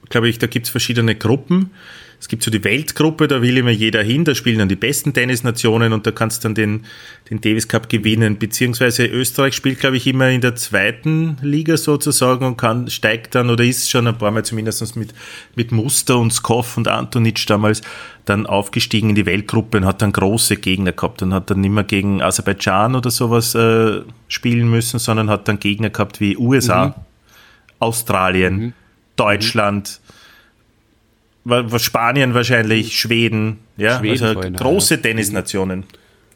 glaube ich, da gibt es verschiedene Gruppen. Es gibt so die Weltgruppe, da will immer jeder hin, da spielen dann die besten Tennisnationen und da kannst du dann den, den Davis Cup gewinnen. Beziehungsweise Österreich spielt, glaube ich, immer in der zweiten Liga sozusagen und kann, steigt dann oder ist schon ein paar Mal zumindest mit, mit Muster und Skov und Antonic damals dann aufgestiegen in die Weltgruppe und hat dann große Gegner gehabt und hat dann nicht mehr gegen Aserbaidschan oder sowas äh, spielen müssen, sondern hat dann Gegner gehabt wie USA, Australien, Deutschland, wa- wa- Spanien wahrscheinlich, Schweden, ja, Schweden also große Tennisnationen.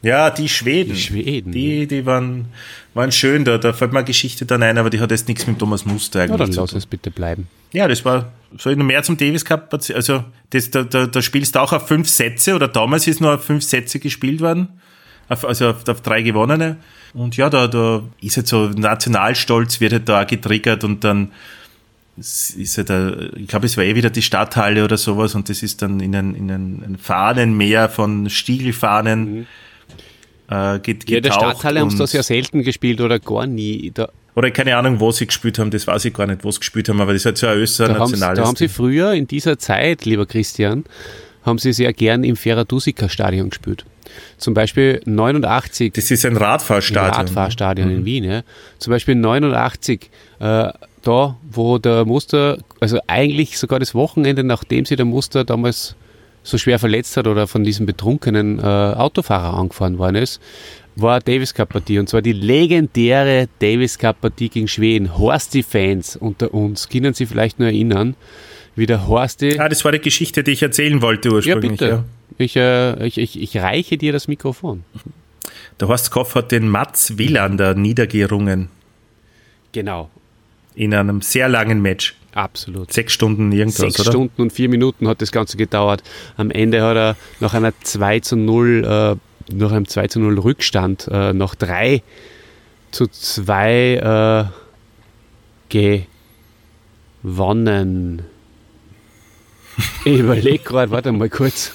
Ja, die Schweden. Die Schweden, Die, die waren, waren schön, da, da fällt mir eine Geschichte dann ein, aber die hat jetzt nichts mit Thomas Muster Ja, eigentlich dann zu lass tun. es bitte bleiben. Ja, das war, soll ich noch mehr zum Davis Cup erzählen? Also, das, da, da, da spielst du auch auf fünf Sätze oder damals ist nur auf fünf Sätze gespielt worden. Auf, also auf, auf drei gewonnene. Und ja, da, da ist halt so Nationalstolz wird halt da getriggert und dann ist halt, da, ich glaube, es war eh wieder die Stadthalle oder sowas und das ist dann in ein, in ein, ein Fahnenmeer von Stiegelfahnen äh, get, Ja, in der Stadthalle haben sie das ja selten gespielt oder gar nie. Da, Oder keine Ahnung, wo sie gespielt haben, das weiß ich gar nicht, wo sie gespielt haben, aber das ist halt so ein da, haben, sie- österreich da haben sie früher in dieser Zeit, lieber Christian, haben sie sehr gern im Ferradusika-Stadion gespielt. Zum Beispiel 89 Das ist ein Radfahrstadion. Radfahrstadion in Wien. Ja. Zum Beispiel 89, äh, da, wo der Muster, also eigentlich sogar das Wochenende, nachdem sie der Muster damals so schwer verletzt hat oder von diesem betrunkenen äh, Autofahrer angefahren worden ist, war Davis Cup Partie und zwar die legendäre Davis Cup Partie gegen Schweden. Horsti-Fans unter uns können sich vielleicht nur erinnern, wie der Horsti. Ah, das war die Geschichte, die ich erzählen wollte Ja, ursprünglich. bitte. Ja. Ich, äh, ich, ich, ich reiche dir das Mikrofon. Der Horst Koff hat den Mats Willander niedergerungen Genau, in einem sehr langen Match. absolut. Sechs Stunden irgendwas, Sechs oder? Stunden und vier Minuten hat das Ganze gedauert. Am Ende hat er nach einer 2 zu 0, äh, nach einem 2 zu 0 Rückstand, äh, noch 3 zu 2 äh, gewonnen. Ich überlege gerade, warte mal kurz.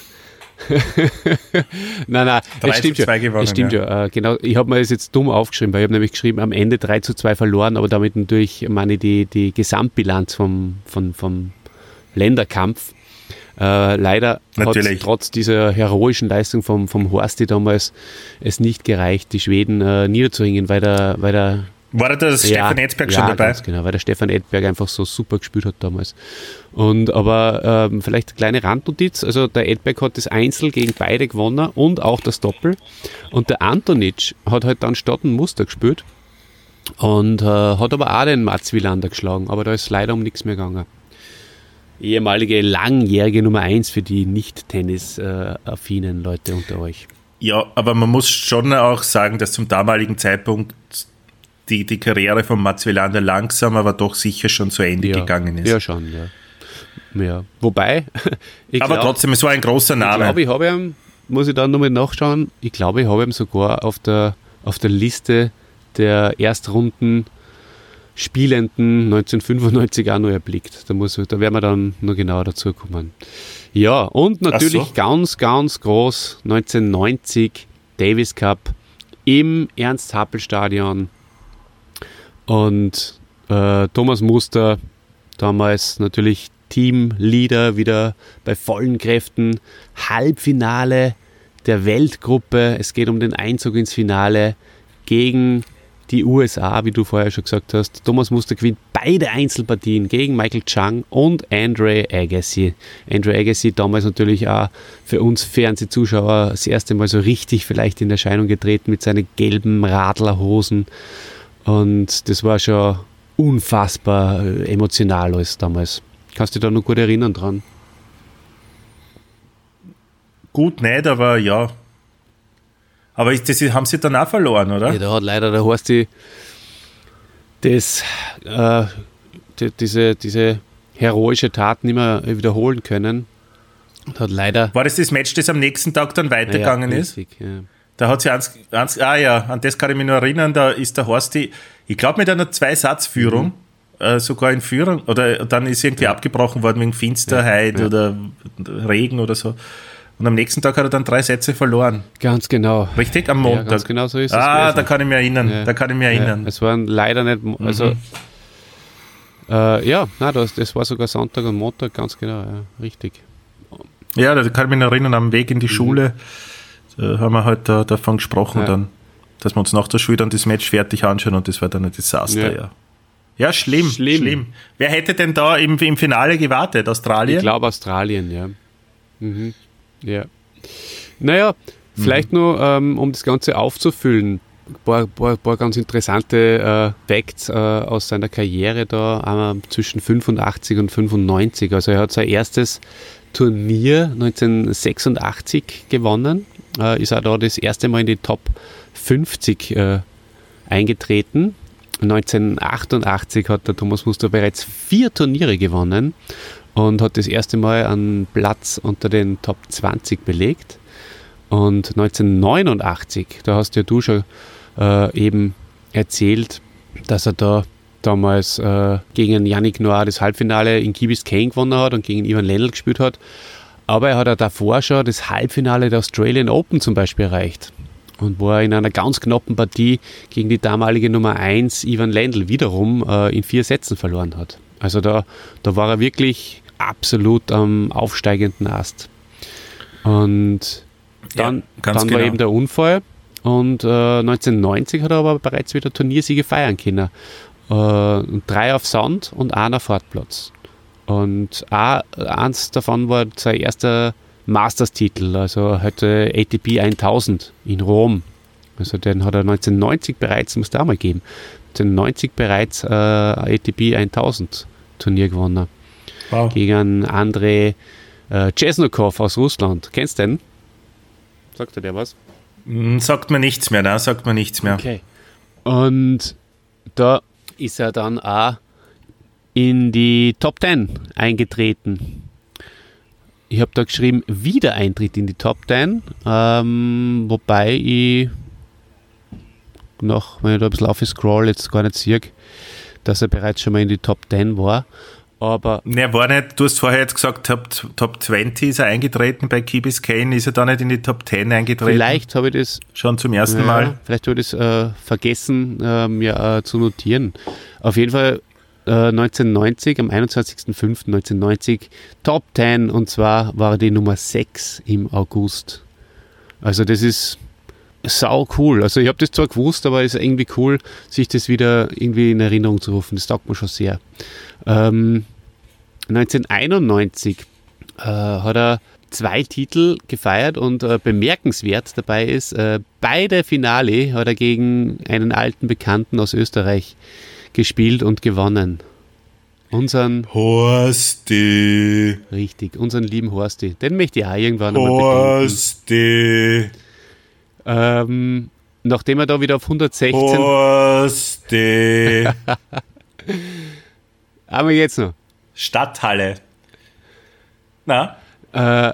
nein, nein, das stimmt schon. gewonnen, das stimmt ja. Äh, genau, ich habe mir das jetzt dumm aufgeschrieben, weil ich habe nämlich geschrieben, am Ende 3 zu 2 verloren, aber damit natürlich meine ich die, die Gesamtbilanz vom, vom, vom Länderkampf. Äh, leider hat trotz dieser heroischen Leistung vom, vom Horsti damals es nicht gereicht, die Schweden äh, niederzuringen, weil der, weil der War da das Stefan Etzberg ja, schon dabei? Ganz genau, weil der Stefan Edberg einfach so super gespielt hat damals. Und aber ähm, vielleicht eine kleine Randnotiz, also der Edberg hat das Einzel gegen beide gewonnen und auch das Doppel. Und der Antonic hat halt dann statt ein Muster gespielt und äh, hat aber auch den Mats Wilander geschlagen, aber da ist leider um nichts mehr gegangen. Ehemalige langjährige Nummer 1 für die nicht Tennis-affinen Leute unter euch. Ja, aber man muss schon auch sagen, dass zum damaligen Zeitpunkt die, die Karriere von Mats Willander langsam, aber doch sicher schon zu Ende Ja, gegangen ist. ja schon, ja. ja. Wobei, ich aber glaub- trotzdem, es war ein großer Ich Name. glaube, ich habe ihn, muss ich dann nochmal nachschauen, ich glaube, ich habe ihn sogar auf der, auf der Liste der Erstrunden Spielenden 1995 auch noch erblickt. Da, muss, da werden wir dann noch genauer dazu kommen. Ja, und natürlich so. ganz, ganz groß 1990 Davis Cup im Ernst-Happel-Stadion. Und äh, Thomas Muster, damals natürlich Teamleader, wieder bei vollen Kräften. Halbfinale der Weltgruppe. Es geht um den Einzug ins Finale gegen die USA, wie du vorher schon gesagt hast. Thomas Muster gewinnt beide Einzelpartien gegen Michael Chang und Andre Agassi. Andre Agassi damals natürlich auch für uns Fernsehzuschauer das erste Mal so richtig vielleicht in Erscheinung getreten mit seinen gelben Radlerhosen. Und das war schon unfassbar äh, emotional alles damals. Kannst du dich da noch gut erinnern dran? Gut nicht, aber ja. Aber ist das haben sie dann auch verloren, oder? Ja, da hat leider der Horsti das, äh, die, diese, diese heroische Tat nicht mehr wiederholen können. Und hat leider. War das das Match, das am nächsten Tag dann weitergegangen ja, ist? richtig, ja. Da hat sie eins, eins, ah ja, an das kann ich mich noch erinnern, da ist der Horsti, ich glaube mit einer Zwei-Satz-Führung, Mhm. äh, sogar in Führung, oder dann ist irgendwie abgebrochen worden wegen Finsterheit Ja, ja. oder Regen oder so. Und am nächsten Tag hat er dann drei Sätze verloren. Ganz genau. Richtig? Am Ja, Montag. ganz genau so ist es Ah, gewesen. da kann ich mich erinnern. Ja. Da kann ich mich erinnern. Mhm. Ja, es waren leider nicht, mo- also äh, ja, nein, das, das war sogar Sonntag und Montag, ganz genau, ja, richtig. Ja, da kann ich mich noch erinnern, am Weg in Mhm. die Schule da haben wir halt da, davon gesprochen, Ja. dann, dass wir uns nach der Schule dann das Match fertig anschauen und das war dann ein Desaster, Ja. ja. Ja, schlimm, Schlimm. schlimm. Wer hätte denn da im, im Finale gewartet? Australien? Ich glaube Australien, ja. Mhm. Ja. Naja, vielleicht Mhm. nur, ähm, um das Ganze aufzufüllen, ein paar, paar, paar ganz interessante äh, Facts äh, aus seiner Karriere da, einmal zwischen 85 und 95. Also er hat sein erstes Turnier 1986 gewonnen, äh, ist auch da das erste Mal in die Top 50 äh, eingetreten. 1988 hat der Thomas Muster bereits vier Turniere gewonnen und hat das erste Mal einen Platz unter den Top 20 belegt. Und 1989, da hast ja du schon äh, eben erzählt, dass er da damals äh, gegen Yannick Noir das Halbfinale in Key Biscayne gewonnen hat und gegen Ivan Lendl gespielt hat. Aber er hat ja davor schon das Halbfinale der Australian Open zum Beispiel erreicht. Und wo er in einer ganz knappen Partie gegen die damalige Nummer 1 Ivan Lendl wiederum äh, in vier Sätzen verloren hat. Also da, da war er wirklich absolut am aufsteigenden Ast. Und dann, Ja, dann war genau. eben der Unfall. Und äh, 1990 hat er aber bereits wieder Turniersiege feiern können. Äh, drei auf Sand und einer auf Hartplatz. Und auch eins davon war sein erster Masters-Titel, also heute ATP 1000 in Rom. Also den hat er 1990 bereits, muss da auch mal geben, 1990 bereits äh, ATP 1000 Turnier gewonnen. Wow. Gegen Andrei äh, Chesnokov aus Russland. Kennst du den? Sagt er der was? Hm, Sagt mir nichts mehr, ne? Sagt mir nichts mehr. Okay. Und da ist er dann auch in die Top 10 eingetreten. Ich habe da geschrieben, Wiedereintritt in die Top 10, ähm, wobei ich noch, wenn ich da ein bisschen aufscroll, jetzt gar nicht sehe, dass er bereits schon mal in die Top 10 war. Aber Ne, war nicht, du hast vorher jetzt gesagt, Top, Top 20 ist er eingetreten, bei Key Biscayne ist er da nicht in die Top 10 eingetreten. vielleicht habe ich das Schon zum ersten Ja, Mal. Vielleicht habe ich das äh, vergessen, äh, mir äh, zu notieren. Auf jeden Fall äh, 1990, am 21.05.1990, Top 10 und zwar war die Nummer 6 im August. Also das ist sau cool. Also ich habe das zwar gewusst, aber es ist irgendwie cool, sich das wieder irgendwie in Erinnerung zu rufen. Das taugt mir schon sehr. Ähm, 1991 äh, hat er zwei Titel gefeiert und äh, bemerkenswert dabei ist, äh, beide Finale hat er gegen einen alten Bekannten aus Österreich gespielt und gewonnen. Unseren, Horsti, richtig, unseren lieben Horsti. Den möchte ich auch irgendwann einmal bedenken. Horsti, Ähm, nachdem er da wieder auf 116, Horsti. aber jetzt noch. Stadthalle. Na, Äh,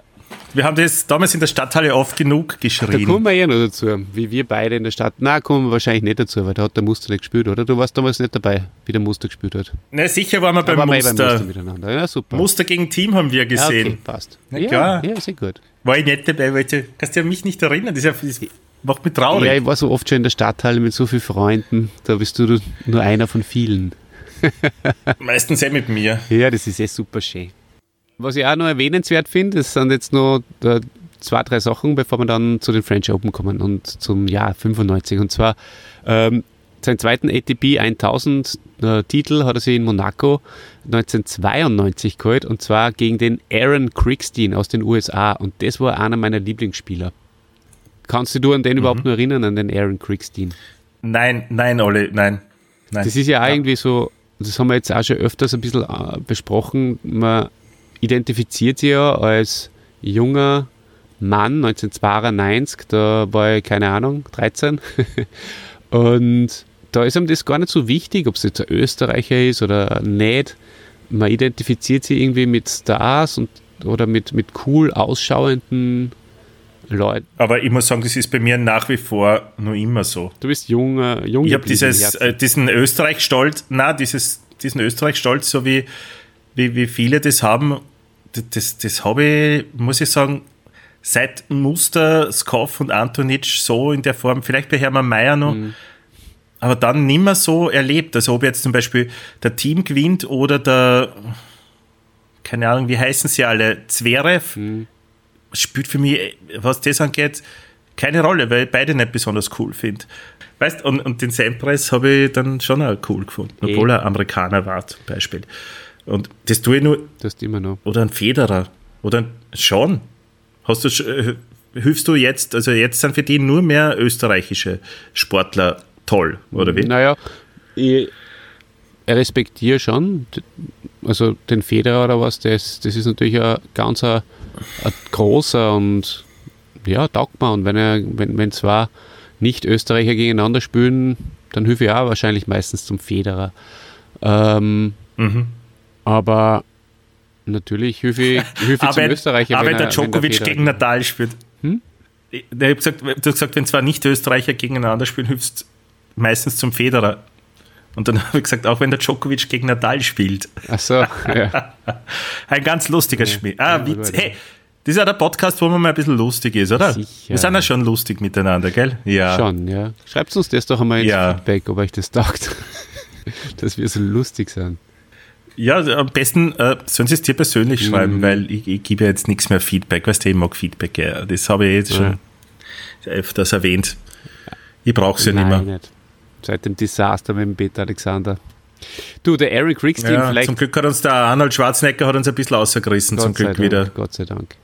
wir haben das damals in der Stadthalle oft genug da geschrien. kommen wir ja noch dazu, wie wir beide in der Stadt. Na, kommen wir wahrscheinlich nicht dazu, weil da hat der Muster nicht gespielt, oder? Du warst damals nicht dabei, wie der Muster gespielt hat. Na, sicher waren wir Da beim waren wir eh Muster. miteinander. Ja, super. Muster gegen Team haben wir ja, gesehen. okay, passt. Na ja, klar. ja, sehr gut. War ich nicht dabei, weil du kannst dich an mich nicht erinnern. Das, ist ja, das macht mich traurig. Ja, ich war so oft schon in der Stadthalle mit so vielen Freunden, da bist du nur einer von vielen. Meistens eh mit mir. Ja, das ist eh super schön. Was ich auch noch erwähnenswert finde, das sind jetzt noch äh, zwei, drei Sachen, bevor wir dann zu den French Open kommen und zum Jahr 95. Und zwar ähm, seinen zweiten ATP 1000 äh, Titel hat er sich in Monaco 1992 geholt und zwar gegen den Aaron Crickstein aus den USA und das war einer meiner Lieblingsspieler. Kannst du an den überhaupt noch erinnern, an den Aaron Crickstein? Nein, nein, Olli, nein. nein. Das ist ja auch irgendwie so, das haben wir jetzt auch schon öfters ein bisschen äh, besprochen, man identifiziert sich ja als junger, Mann, 1992, da war ich, keine Ahnung, 13. und da ist ihm das gar nicht so wichtig, ob es jetzt ein Österreicher ist oder nicht. Man identifiziert sich irgendwie mit Stars und, oder mit, mit cool ausschauenden Leuten. Aber ich muss sagen, das ist bei mir nach wie vor noch immer so. Du bist jung, äh, jung Ich habe dieses, äh, diesen Österreich-Stolz, na, dieses, diesen Österreich-Stolz, so wie, wie, wie viele das haben, das, das, habe ich, muss ich sagen, seit Muster, Skoff und Antonitsch so in der Form, vielleicht bei Hermann Mayer noch, aber dann nimmer so erlebt. Also ob jetzt zum Beispiel der Team gewinnt oder der, keine Ahnung, wie heißen sie alle, Zverev, spielt für mich, was das angeht, keine Rolle, weil ich beide nicht besonders cool finde. Weißt und, und den Sampras habe ich dann schon auch cool gefunden, Eh. obwohl er Amerikaner war zum Beispiel. Und das tue ich nur, Das immer noch. oder ein Federer, oder ein, schon. Hast du, äh, hilfst du jetzt, also jetzt sind für die nur mehr österreichische Sportler toll, oder wie? Naja, ich respektiere schon, also den Federer oder was, das, das ist natürlich ein ganz ein, ein großer und ja, taugt mir. Und wenn, er, wenn, wenn zwei Nicht-Österreicher gegeneinander spielen, dann hilfe ich auch wahrscheinlich meistens zum Federer. Ähm, Mhm. Aber natürlich hilfe hilfe Aber zum wenn, Österreicher. aber wenn der er- Djokovic gegen Nadal spielt. Hm? Ich, ich hab gesagt, du hast gesagt, wenn zwei Nicht-Österreicher gegeneinander spielen, hilfst meistens zum Federer. Und dann habe ich gesagt, auch wenn der Djokovic gegen Nadal spielt. Ach so, ja. Ein ganz lustiger Schmäh. Ah, Ja, Witz. Hey, das ist ja der Podcast, wo man mal ein bisschen lustig ist, oder? Sicher. Wir sind ja schon lustig miteinander, gell? Ja. Schon, ja. Schreibt uns das doch einmal ins Ja. Feedback, ob euch das taugt. Dass wir so lustig sind. Ja, also am besten äh, sollen sie es dir persönlich Mhm. schreiben, weil ich, ich gebe jetzt nichts mehr Feedback. Weißt du, ich mag Feedback. Ja. Das habe ich jetzt schon öfters erwähnt. Ich brauche es ja nicht mehr. nicht. Seit dem Desaster mit dem Peter Alexander. Du, der Aaron Crickstein Ja, vielleicht. zum Glück hat uns der Arnold Schwarzenegger hat uns ein bisschen rausgerissen, zum Gott Glück Dank, wieder. Gott sei Dank.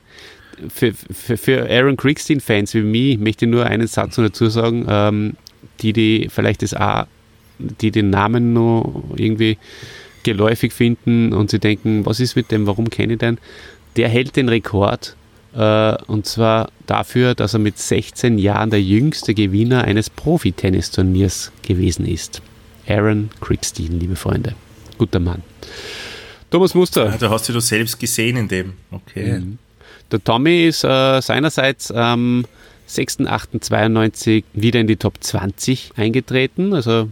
Für, für, für Aaron Crickstein-Fans wie mich möchte ich nur einen Satz dazu sagen, ähm, die, die vielleicht das auch, die den Namen noch irgendwie geläufig finden und sie denken, was ist mit dem, warum kenne ich den? Der hält den Rekord äh, und zwar dafür, dass er mit 16 Jahren der jüngste Gewinner eines Profi-Tennisturniers gewesen ist. Aaron Crickstein, liebe Freunde. Guter Mann. Thomas Muster. Ah, Da hast du du selbst gesehen in dem. Okay. Mhm. Der Tommy ist äh, seinerseits am 6.8.92 wieder in die Top 20 eingetreten. Also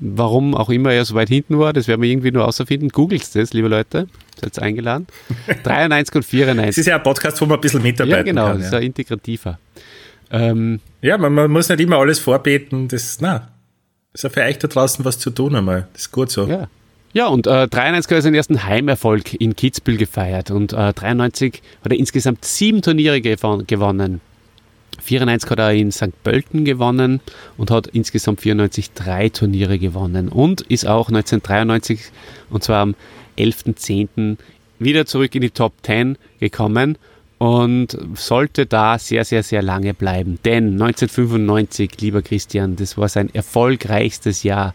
warum auch immer er so weit hinten war, das werden wir irgendwie nur außerfinden. Googelt das, liebe Leute. Seid eingeladen. 93 und Es 94. ist ja ein Podcast, wo man ein bisschen mitarbeiten Ja, genau, kann. das ist Ja, integrativer. Ähm, ja man, man muss nicht immer alles vorbeten. Das, na, ist ja für euch da draußen was zu tun einmal. Das ist gut so. Ja. Ja, und äh, 93 hat seinen ersten Heimerfolg in Kitzbühel gefeiert und äh, 93 hat er insgesamt sieben Turniere gewon gewonnen. 94 hat er in St. Pölten gewonnen und hat insgesamt 94 drei Turniere gewonnen und ist auch 1993 und zwar am 11.10. wieder zurück in die Top 10 gekommen und sollte da sehr, sehr, sehr lange bleiben. Denn 1995, lieber Christian, das war sein erfolgreichstes Jahr.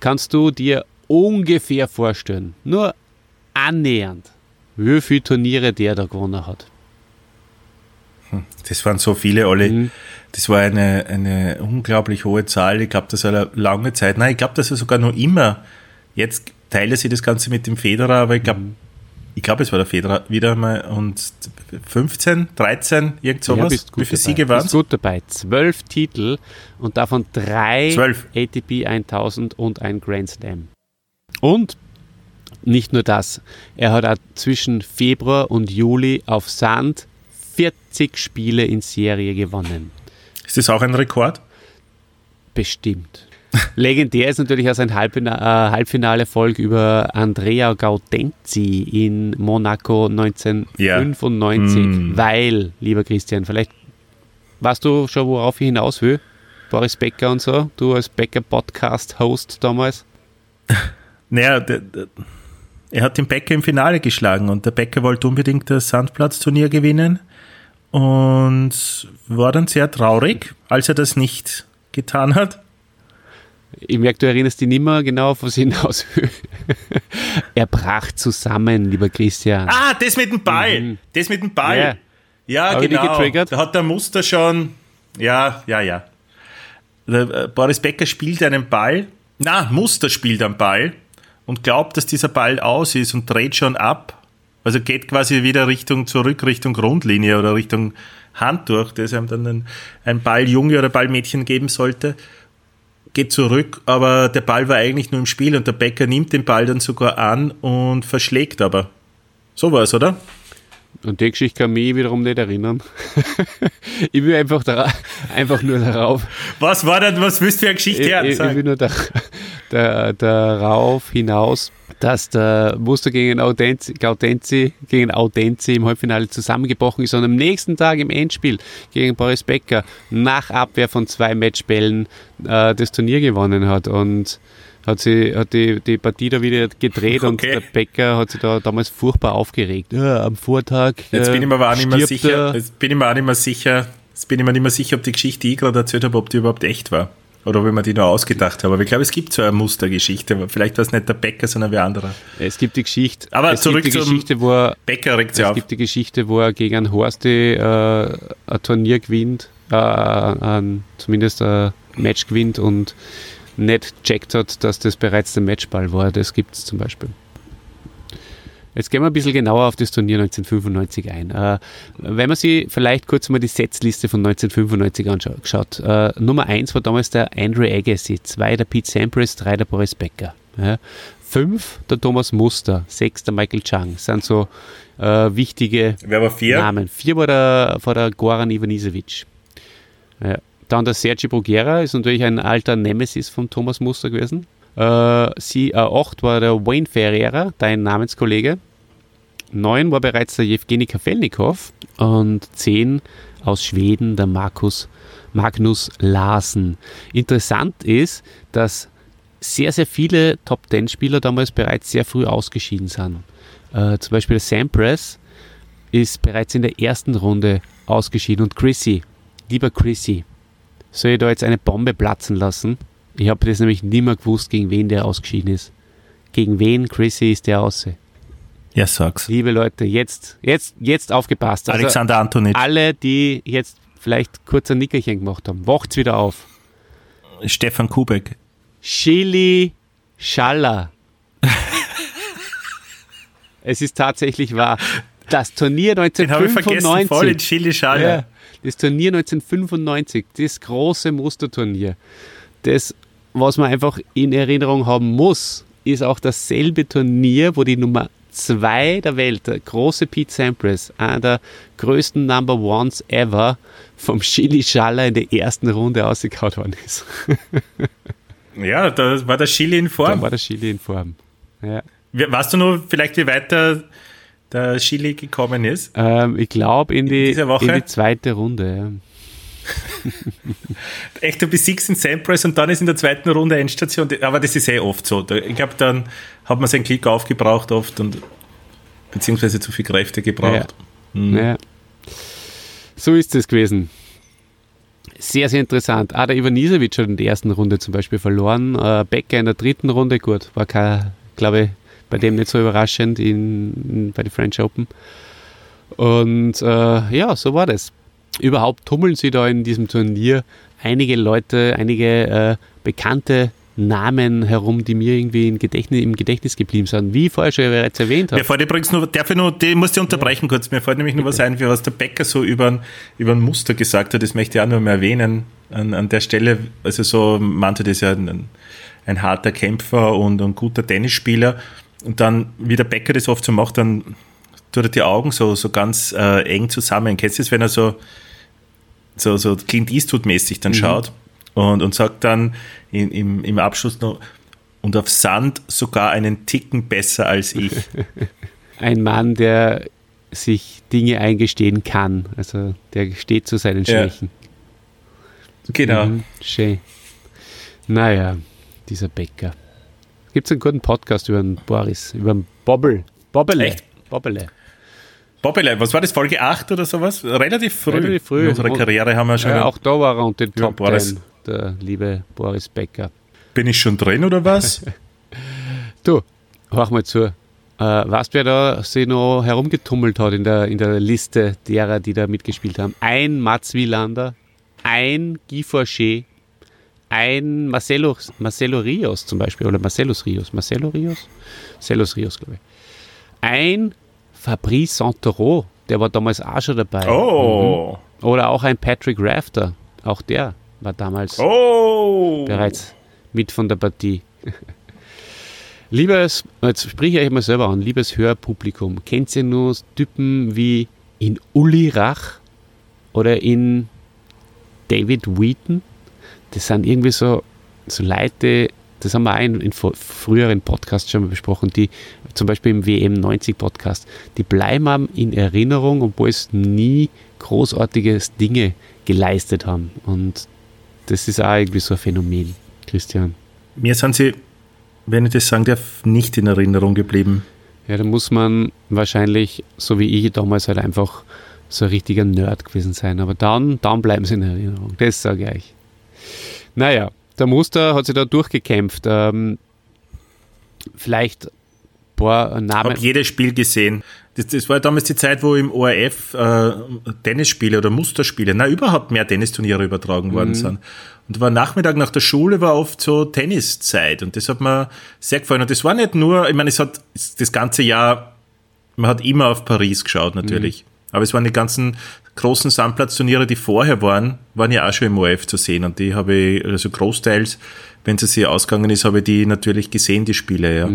Kannst du dir ungefähr vorstellen, nur annähernd, wie viele Turniere der da gewonnen hat? Das waren so viele, alle. Mhm. Das war eine, eine unglaublich hohe Zahl. Ich glaube, das war eine lange Zeit. Nein, ich glaube, dass er sogar noch immer. Jetzt teile sie das Ganze mit dem Federer, aber ich glaube, Mhm. ich glaube, es war der Federer wieder mal und 15, 13, irgend sowas. gut Wie viele. Siege waren Bist gut dabei. Zwölf Titel und davon drei Zwölf. ATP 1000 und ein Grand Slam. Und nicht nur das, er hat auch zwischen Februar und Juli auf Sand 40 Spiele in Serie gewonnen. Ist das auch ein Rekord? Bestimmt. Legendär ist natürlich auch sein Halbfina äh, Halbfinale-Erfolg über Andrea Gaudenzi in Monaco 1995, Ja. Mm. weil, lieber Christian, vielleicht weißt du schon, worauf ich hinaus will? Boris Becker und so, du als Becker-Podcast-Host damals. Naja, der, der, er hat den Becker im Finale geschlagen und der Becker wollte unbedingt das Sandplatzturnier gewinnen und war dann sehr traurig, als er das nicht getan hat. Ich merke, du erinnerst dich nicht mehr genau, auf was ich hinaus will. er brach zusammen, lieber Christian. Ah, das mit dem Ball. Mhm. Das mit dem Ball. Ja. Ja, dich genau. getriggert? Da hat der Muster schon. Ja, ja, ja. Der, äh, Boris Becker spielt einen Ball. Na, Muster spielt einen Ball und glaubt, dass dieser Ball aus ist und dreht schon ab. Also geht quasi wieder Richtung zurück, Richtung Grundlinie oder Richtung Handtuch, das einem dann ein, ein Balljunge oder Ballmädchen geben sollte. Geht zurück, aber der Ball war eigentlich nur im Spiel und der Becker nimmt den Ball dann sogar an und verschlägt aber. So war es, oder? Und die Geschichte kann mich wiederum nicht erinnern. ich will einfach, da, einfach nur darauf. Was war denn, was willst du für eine Geschichte Ich, hören? ich, ich will nur da, da, darauf hinaus, dass der Muster gegen Audenzi, Gaudenzi, gegen Audenzi im Halbfinale zusammengebrochen ist und am nächsten Tag im Endspiel gegen Boris Becker nach Abwehr von zwei Matchbällen äh, das Turnier gewonnen hat. Und hat, sie, hat die, die Partie da wieder gedreht und Okay. der Becker hat sich da damals furchtbar aufgeregt. Ja, am Vortag. Jetzt äh, bin ich mir aber auch nicht mehr stirbt sicher. er. Jetzt bin ich mir auch nicht mehr sicher. Jetzt bin ich mir nicht mehr sicher, ob die Geschichte, die ich gerade erzählt habe, ob die überhaupt echt war. Oder ob ich mir die nur ausgedacht habe. Aber ich glaube, es gibt so eine Mustergeschichte. Aber vielleicht war es nicht der Bäcker, sondern wer anderer. Es gibt die Geschichte, Aber es zurück gibt die Geschichte, wo er Bäcker regt sich Es auf. gibt die Geschichte, wo er gegen einen Horsti äh, ein Turnier gewinnt, äh, ein, zumindest ein Match gewinnt und nicht checkt hat, dass das bereits der Matchball war. Das gibt es zum Beispiel. Jetzt gehen wir ein bisschen genauer auf das Turnier 1995 ein. Äh, wenn man sich vielleicht kurz mal die Setzliste von 1995 anschaut. Äh, Nummer 1 war damals der Andrew Agassi, 2 der Pete Sampras, 3 der Boris Becker. Ja. 5 der Thomas Muster, 6 der Michael Chang. Das sind so äh, wichtige Wer war vier? Namen. 4 war der, war der Goran Ivanisevic. Ja. Dann der Sergi Bruguera ist natürlich ein alter Nemesis von Thomas Muster gewesen. Äh, sie, äh, 8 war der Wayne Ferreira, dein Namenskollege. 9 war bereits der Jewgeni Kafelnikov. Und 10 aus Schweden der Markus Magnus Larsen. Interessant ist, dass sehr, sehr viele Top-10-Spieler damals bereits sehr früh ausgeschieden sind. Äh, zum Beispiel Sampras ist bereits in der ersten Runde ausgeschieden. Und Chrissy, lieber Chrissy, soll ich da jetzt eine Bombe platzen lassen? Ich habe das nämlich nie mehr gewusst, gegen wen der ausgeschieden ist. Gegen wen, Chrissy, ist der aus? Ja, sag's. Liebe Leute, jetzt, jetzt, jetzt aufgepasst. Also Alexander Antonic. alle, die jetzt vielleicht kurz ein Nickerchen gemacht haben, wacht's wieder auf. Stefan Kubek. Chili Schaller. es ist tatsächlich wahr. Das Turnier Den habe ich vergessen, voll in 1995. Chili Schale. Ja, das Turnier 1995, das große Musterturnier, das, was man einfach in Erinnerung haben muss, ist auch dasselbe Turnier, wo die Nummer 2 der Welt, der große Pete Sampras, einer der größten Number Ones ever, vom Chili Schaller in der ersten Runde ausgekaut worden ist. Ja, da war der Chili in Da Form. war der Chili in Form. Ja. Weißt du nur vielleicht, wie weit der, der Chili gekommen ist? Ähm, ich glaube in, die- Woche? in die zweite Runde. Ja. Echt, du besiegst den Sampras und dann ist in der zweiten Runde Endstation. Aber das ist eh oft so. Ich glaube, dann hat man seinen Klick aufgebraucht oft und beziehungsweise zu viel Kräfte gebraucht. Ja. So ist es gewesen. Sehr, sehr interessant. Ah, der Ivanisevic hat in der ersten Runde zum Beispiel verloren. Äh, Becker in der dritten Runde, gut, war kein, glaube ich, bei dem nicht so überraschend in, in, bei den French Open. Und äh, ja, so war das. Überhaupt tummeln sie da in diesem Turnier einige Leute, einige äh, bekannte Namen herum, die mir irgendwie im Gedächtnis, im Gedächtnis geblieben sind. Wie ich vorher schon bereits erwähnt habe. Mir fällt übrigens nur, darf ich nur, die muss ich unterbrechen kurz, mir fällt nämlich nur was ein, wie was der Becker so über, über ein Muster gesagt hat, das möchte ich auch nur mal erwähnen an, an der Stelle, also so meinte das ja ein, ein harter Kämpfer und ein guter Tennisspieler und dann, wie der Becker das oft so macht, dann tut er die Augen so, so ganz äh, eng zusammen. Kennst du das, wenn er so, so, so Clint Eastwood-mäßig dann schaut und, und sagt dann in, im, im Abschluss noch, und auf Sand sogar einen Ticken besser als ich. ein Mann, der sich Dinge eingestehen kann. Also der steht zu seinen Ja. Schwächen. Genau. Mhm, schön. Naja, dieser Bäcker. Gibt es einen guten Podcast über den Boris, über den Bobbel. Bobbele. Echt? Bobbele. Bobbele, was war das, Folge 8 oder sowas? Relativ früh. Relativ früh. In unserer Karriere haben wir schon. Ja, auch da war er unter den Top Boris. 10, der liebe Boris Becker. Bin ich schon drin oder was? Du, hör mal zu. Äh, weißt wer da sich noch herumgetummelt hat in der, in der Liste derer, die da mitgespielt haben? Ein Mats Wielander, ein Guy Forcher, ein Marcelo, Marcelo Rios zum Beispiel, oder Marcelos Rios, Marcelo Rios? Marcelos Rios, glaube ich. Ein Fabrice Santoro, der war damals auch schon dabei. Oh. Mhm. Oder auch ein Patrick Rafter, auch der war damals Oh. bereits mit von der Partie. Liebes, jetzt spreche ich euch mal selber an, liebes Hörpublikum, kennt ihr nur Typen wie in Uli Rach oder in David Wheaton? Das sind irgendwie so, so Leute, das haben wir auch in, in früheren Podcasts schon mal besprochen, die zum Beispiel im WM 90 Podcast, die bleiben in Erinnerung, obwohl es nie großartiges Dinge geleistet haben. Und das ist auch irgendwie so ein Phänomen, Christian. Mir sind sie, wenn ich das sagen darf, nicht in Erinnerung geblieben. Ja, da muss man wahrscheinlich, so wie ich damals halt einfach so ein richtiger Nerd gewesen sein. Aber dann, dann bleiben sie in Erinnerung. Das sage ich euch. Naja, der Muster hat sich da durchgekämpft. Ähm, vielleicht ein paar Ich Namen. habe jedes Spiel gesehen. Das, das war damals die Zeit, wo im ORF äh, Tennisspiele oder Musterspiele, na überhaupt mehr Tennisturniere übertragen worden sind. Und war Nachmittag nach der Schule war oft so Tenniszeit und das hat mir sehr gefallen. Und das war nicht nur, ich meine, es hat das ganze Jahr, man hat immer auf Paris geschaut natürlich. Aber es waren die ganzen großen Sandplatzturniere, die vorher waren, waren ja auch schon im ORF zu sehen. Und die habe ich, also großteils, wenn sie sich ausgegangen ist, habe ich die natürlich gesehen, die Spiele, ja.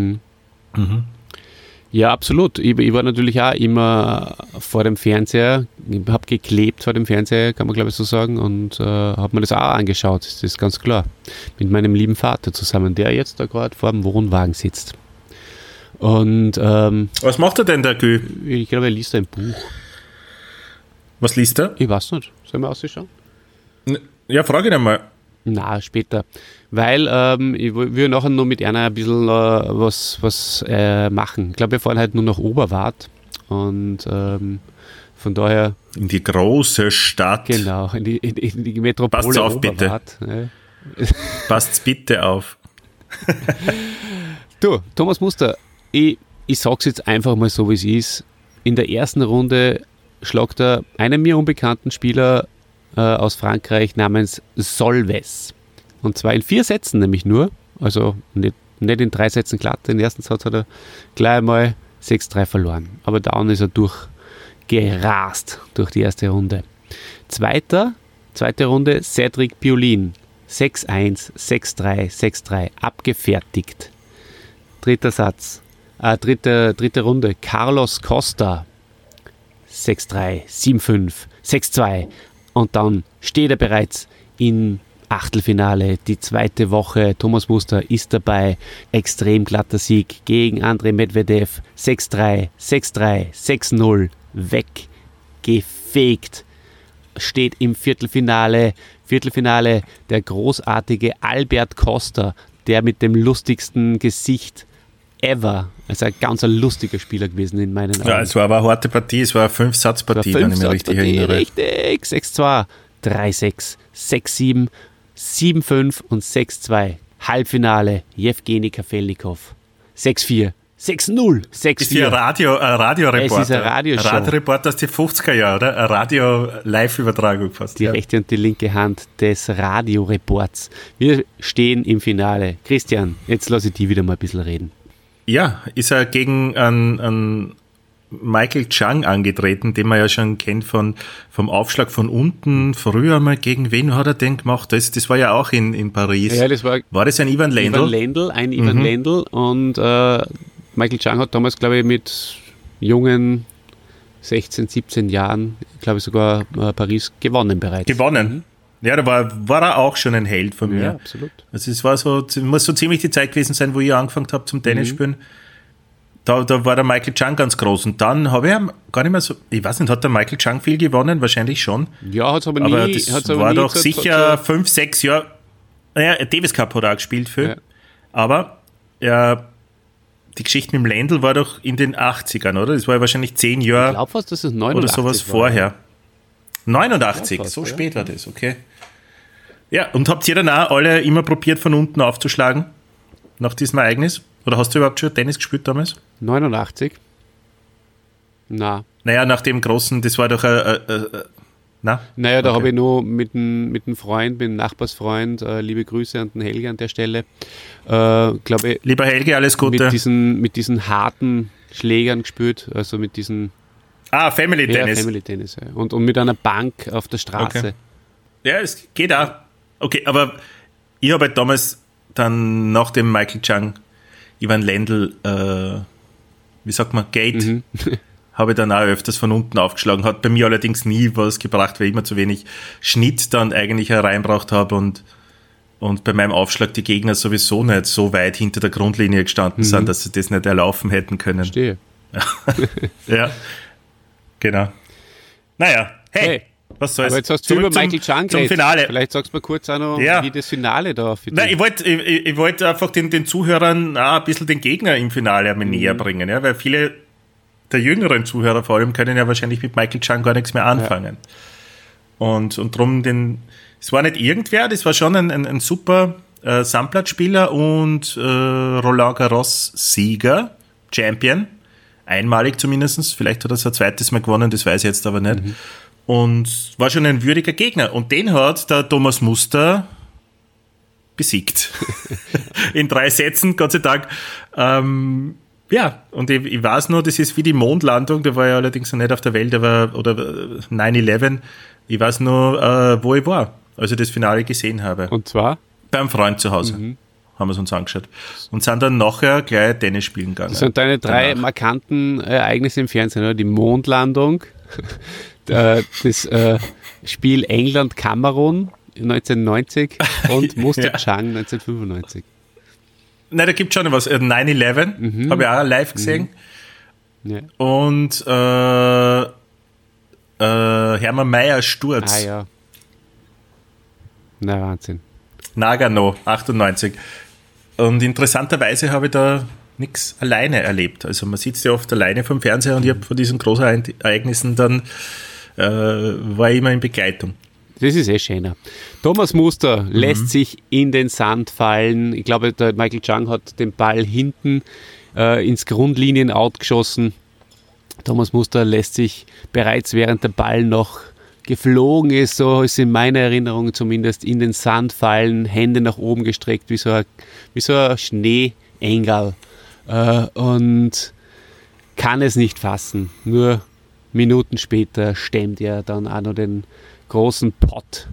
Ja, absolut. Ich, ich war natürlich auch immer vor dem Fernseher, habe geklebt vor dem Fernseher, kann man glaube ich so sagen, und äh, habe mir das auch angeschaut, das ist ganz klar. Mit meinem lieben Vater zusammen, der jetzt da gerade vor dem Wohnwagen sitzt. Und ähm, Was macht er denn, der Gü? ich glaube, er liest ein Buch. Was liest er? Ich weiß nicht. Sollen wir ausschauen? Ja, frage ihn einmal. Na, später. Weil ähm, ich will nachher noch mit einer ein bisschen äh, was, was äh, machen. Ich glaube, wir fahren halt nur nach Oberwart. Und ähm, von daher, In die große Stadt. genau, in die, in, in die Metropole Passt auf, bitte. Oberwart. Ja. Passt's bitte auf. Du, Thomas Muster, ich, ich sag's jetzt einfach mal so, wie es ist. In der ersten Runde schlagt er einen mir unbekannten Spieler äh, aus Frankreich namens Solves. Und zwar in vier Sätzen nämlich nur. Also nicht, nicht in drei Sätzen glatt. Den ersten Satz hat er gleich einmal 6-3 verloren. Aber dann ist er durchgerast durch die erste Runde. Zweiter, zweite Runde Cedric Piolin. 6-1, 6-3, 6-3. Abgefertigt. Dritter Satz. Äh, dritte, dritte Runde. Carlos Costa. 6-3, 7-5, 6-2. Und dann steht er bereits im Achtelfinale. Die zweite Woche. Thomas Muster ist dabei. Extrem glatter Sieg gegen Andrei Medvedev. 6-3, 6-3, 6-0. Weggefegt. Steht im Viertelfinale. Viertelfinale der großartige Albert Costa, der mit dem lustigsten Gesicht ever. Also ein ganz ein lustiger Spieler gewesen in meinen Augen. Ja, es war aber eine harte Partie, es war eine Fünf-Satz-Partie, wenn ich mich richtig erinnere. Richtig, 6-2, 3-6, 6-7, 7-5 und 6-2. Halbfinale, Jewgeni Kafelnikov. 6-4, 6-0, Ist hier ein 6-4. Radio, ein Radioreporter. Es ist eine Radioshow. Ein Radioreporter aus den 50er Jahren, oder? Eine Radio-Live-Übertragung fast. Die ja. rechte und die linke Hand des Radioreports. Wir stehen im Finale. Christian, jetzt lasse ich die wieder mal ein bisschen reden. Ja, ist er gegen einen, Michael Chang angetreten, den man ja schon kennt von, vom Aufschlag von unten. Früher mal gegen wen hat er den gemacht? Das, das war ja auch in, in Paris. Ja, das war war das ein Ivan Lendl? Ivan Lendl, ein Ivan Mhm. Lendl und äh, Michael Chang hat damals, glaube ich, mit jungen 16, 17 Jahren, glaube ich, sogar äh, Paris gewonnen bereits. Gewonnen. Ja, da war, war er auch schon ein Held von mir. Ja, absolut. Also es war so, muss so ziemlich die Zeit gewesen sein, wo ich angefangen habe zum Tennis spielen. Da, da war der Michael Chang ganz groß. Und dann habe ich gar nicht mehr so, ich weiß nicht, hat der Michael Chang viel gewonnen? Wahrscheinlich schon. Ja, hat es aber nie. Aber das aber war nie doch zu- sicher zu- fünf, sechs Jahre. Naja, Davis Cup hat er auch gespielt für. Ja. Aber ja, die Geschichte mit dem Lendl war doch in den 80ern, oder? Das war ja wahrscheinlich zehn Ich Jahre glaube fast, es oder 89 sowas war. vorher. 89, Ja, fast, so spät war das, okay. Ja, und habt ihr dann auch alle immer probiert, von unten aufzuschlagen? Nach diesem Ereignis? Oder hast du überhaupt schon Tennis gespielt damals? 89? Na. Naja, nach dem großen, das war doch ein. Äh, äh, na? Naja, da Okay. habe ich nur mit einem mit Freund, mit einem Nachbarsfreund, äh, liebe Grüße an den Helge an der Stelle, äh, glaube ich, Lieber Helge, alles Gute. mit diesen, mit diesen harten Schlägern gespielt, also mit diesen ah, Family ja, Tennis. Family Tennis. Ja. Und, und mit einer Bank auf der Straße. Okay. Ja, es geht auch. Okay, aber ich habe halt damals dann nach dem Michael Chang, Ivan Lendl, äh, wie sagt man, Gate, Mhm. habe ich dann auch öfters von unten aufgeschlagen. Hat bei mir allerdings nie was gebracht, weil ich immer zu wenig Schnitt dann eigentlich hereinbracht habe und, und bei meinem Aufschlag die Gegner sowieso nicht so weit hinter der Grundlinie gestanden Mhm. sind, dass sie das nicht erlaufen hätten können. Verstehe. Ja, genau. Naja, hey, Hey, was soll's. Aber jetzt hast du Zurück über Michael Chang zum. Finale. Vielleicht sagst du mal kurz auch noch, Ja. wie das Finale da für Nein, ich wollte ich, ich- wollt einfach den, den Zuhörern auch ein bisschen den Gegner im Finale einmal Mhm. näher bringen, ja, weil viele der jüngeren Zuhörer vor allem können ja wahrscheinlich mit Michael Chang gar nichts mehr anfangen. Und, und drum den, es war nicht irgendwer, das war schon ein, ein, ein super äh, Sandplatzspieler und äh, Roland Garros Sieger, Champion, einmalig zumindest. Vielleicht hat er es ein zweites Mal gewonnen, das weiß ich jetzt aber nicht. Und war schon ein würdiger Gegner. Und den hat der Thomas Muster besiegt. In drei Sätzen, Gott sei Dank. Ähm, ja, und ich, ich weiß nur, das ist wie die Mondlandung, da war ja allerdings noch nicht auf der Welt, aber, oder äh, 9-11. Ich weiß nur, äh, wo ich war, als ich das Finale gesehen habe. Und zwar, Beim Freund zu Hause. Mhm. Haben wir es uns angeschaut. Und sind dann nachher gleich Tennis spielen gegangen. das sind deine drei Danach. markanten Ereignisse im Fernsehen, oder? Die Mondlandung, äh, das äh, Spiel England-Kamerun 1990 und Muster Ja. Chang 1995. Nein, da gibt schon was. Äh, 9-11 Mhm. habe ich auch live gesehen. Ja. Und äh, äh, Hermann Mayer Sturz. Ah ja. Na Wahnsinn. Nagano, 98. Und interessanterweise habe ich da nichts alleine erlebt. Also man sitzt ja oft alleine vom Fernseher und ich habe von diesen großen Ereign- Ereignissen dann äh, war immer in Begleitung. Das ist eh schöner. Thomas Muster lässt sich in den Sand fallen. Ich glaube, der Michael Chang hat den Ball hinten äh, ins Grundlinien-Out geschossen. Thomas Muster lässt sich bereits während der Ball noch geflogen ist, so ist in meiner Erinnerung zumindest, in den Sand fallen, Hände nach oben gestreckt, wie so ein, wie so ein Schneeengel. Äh, und kann es nicht fassen. Nur Minuten später stemmt er dann auch noch den großen Pott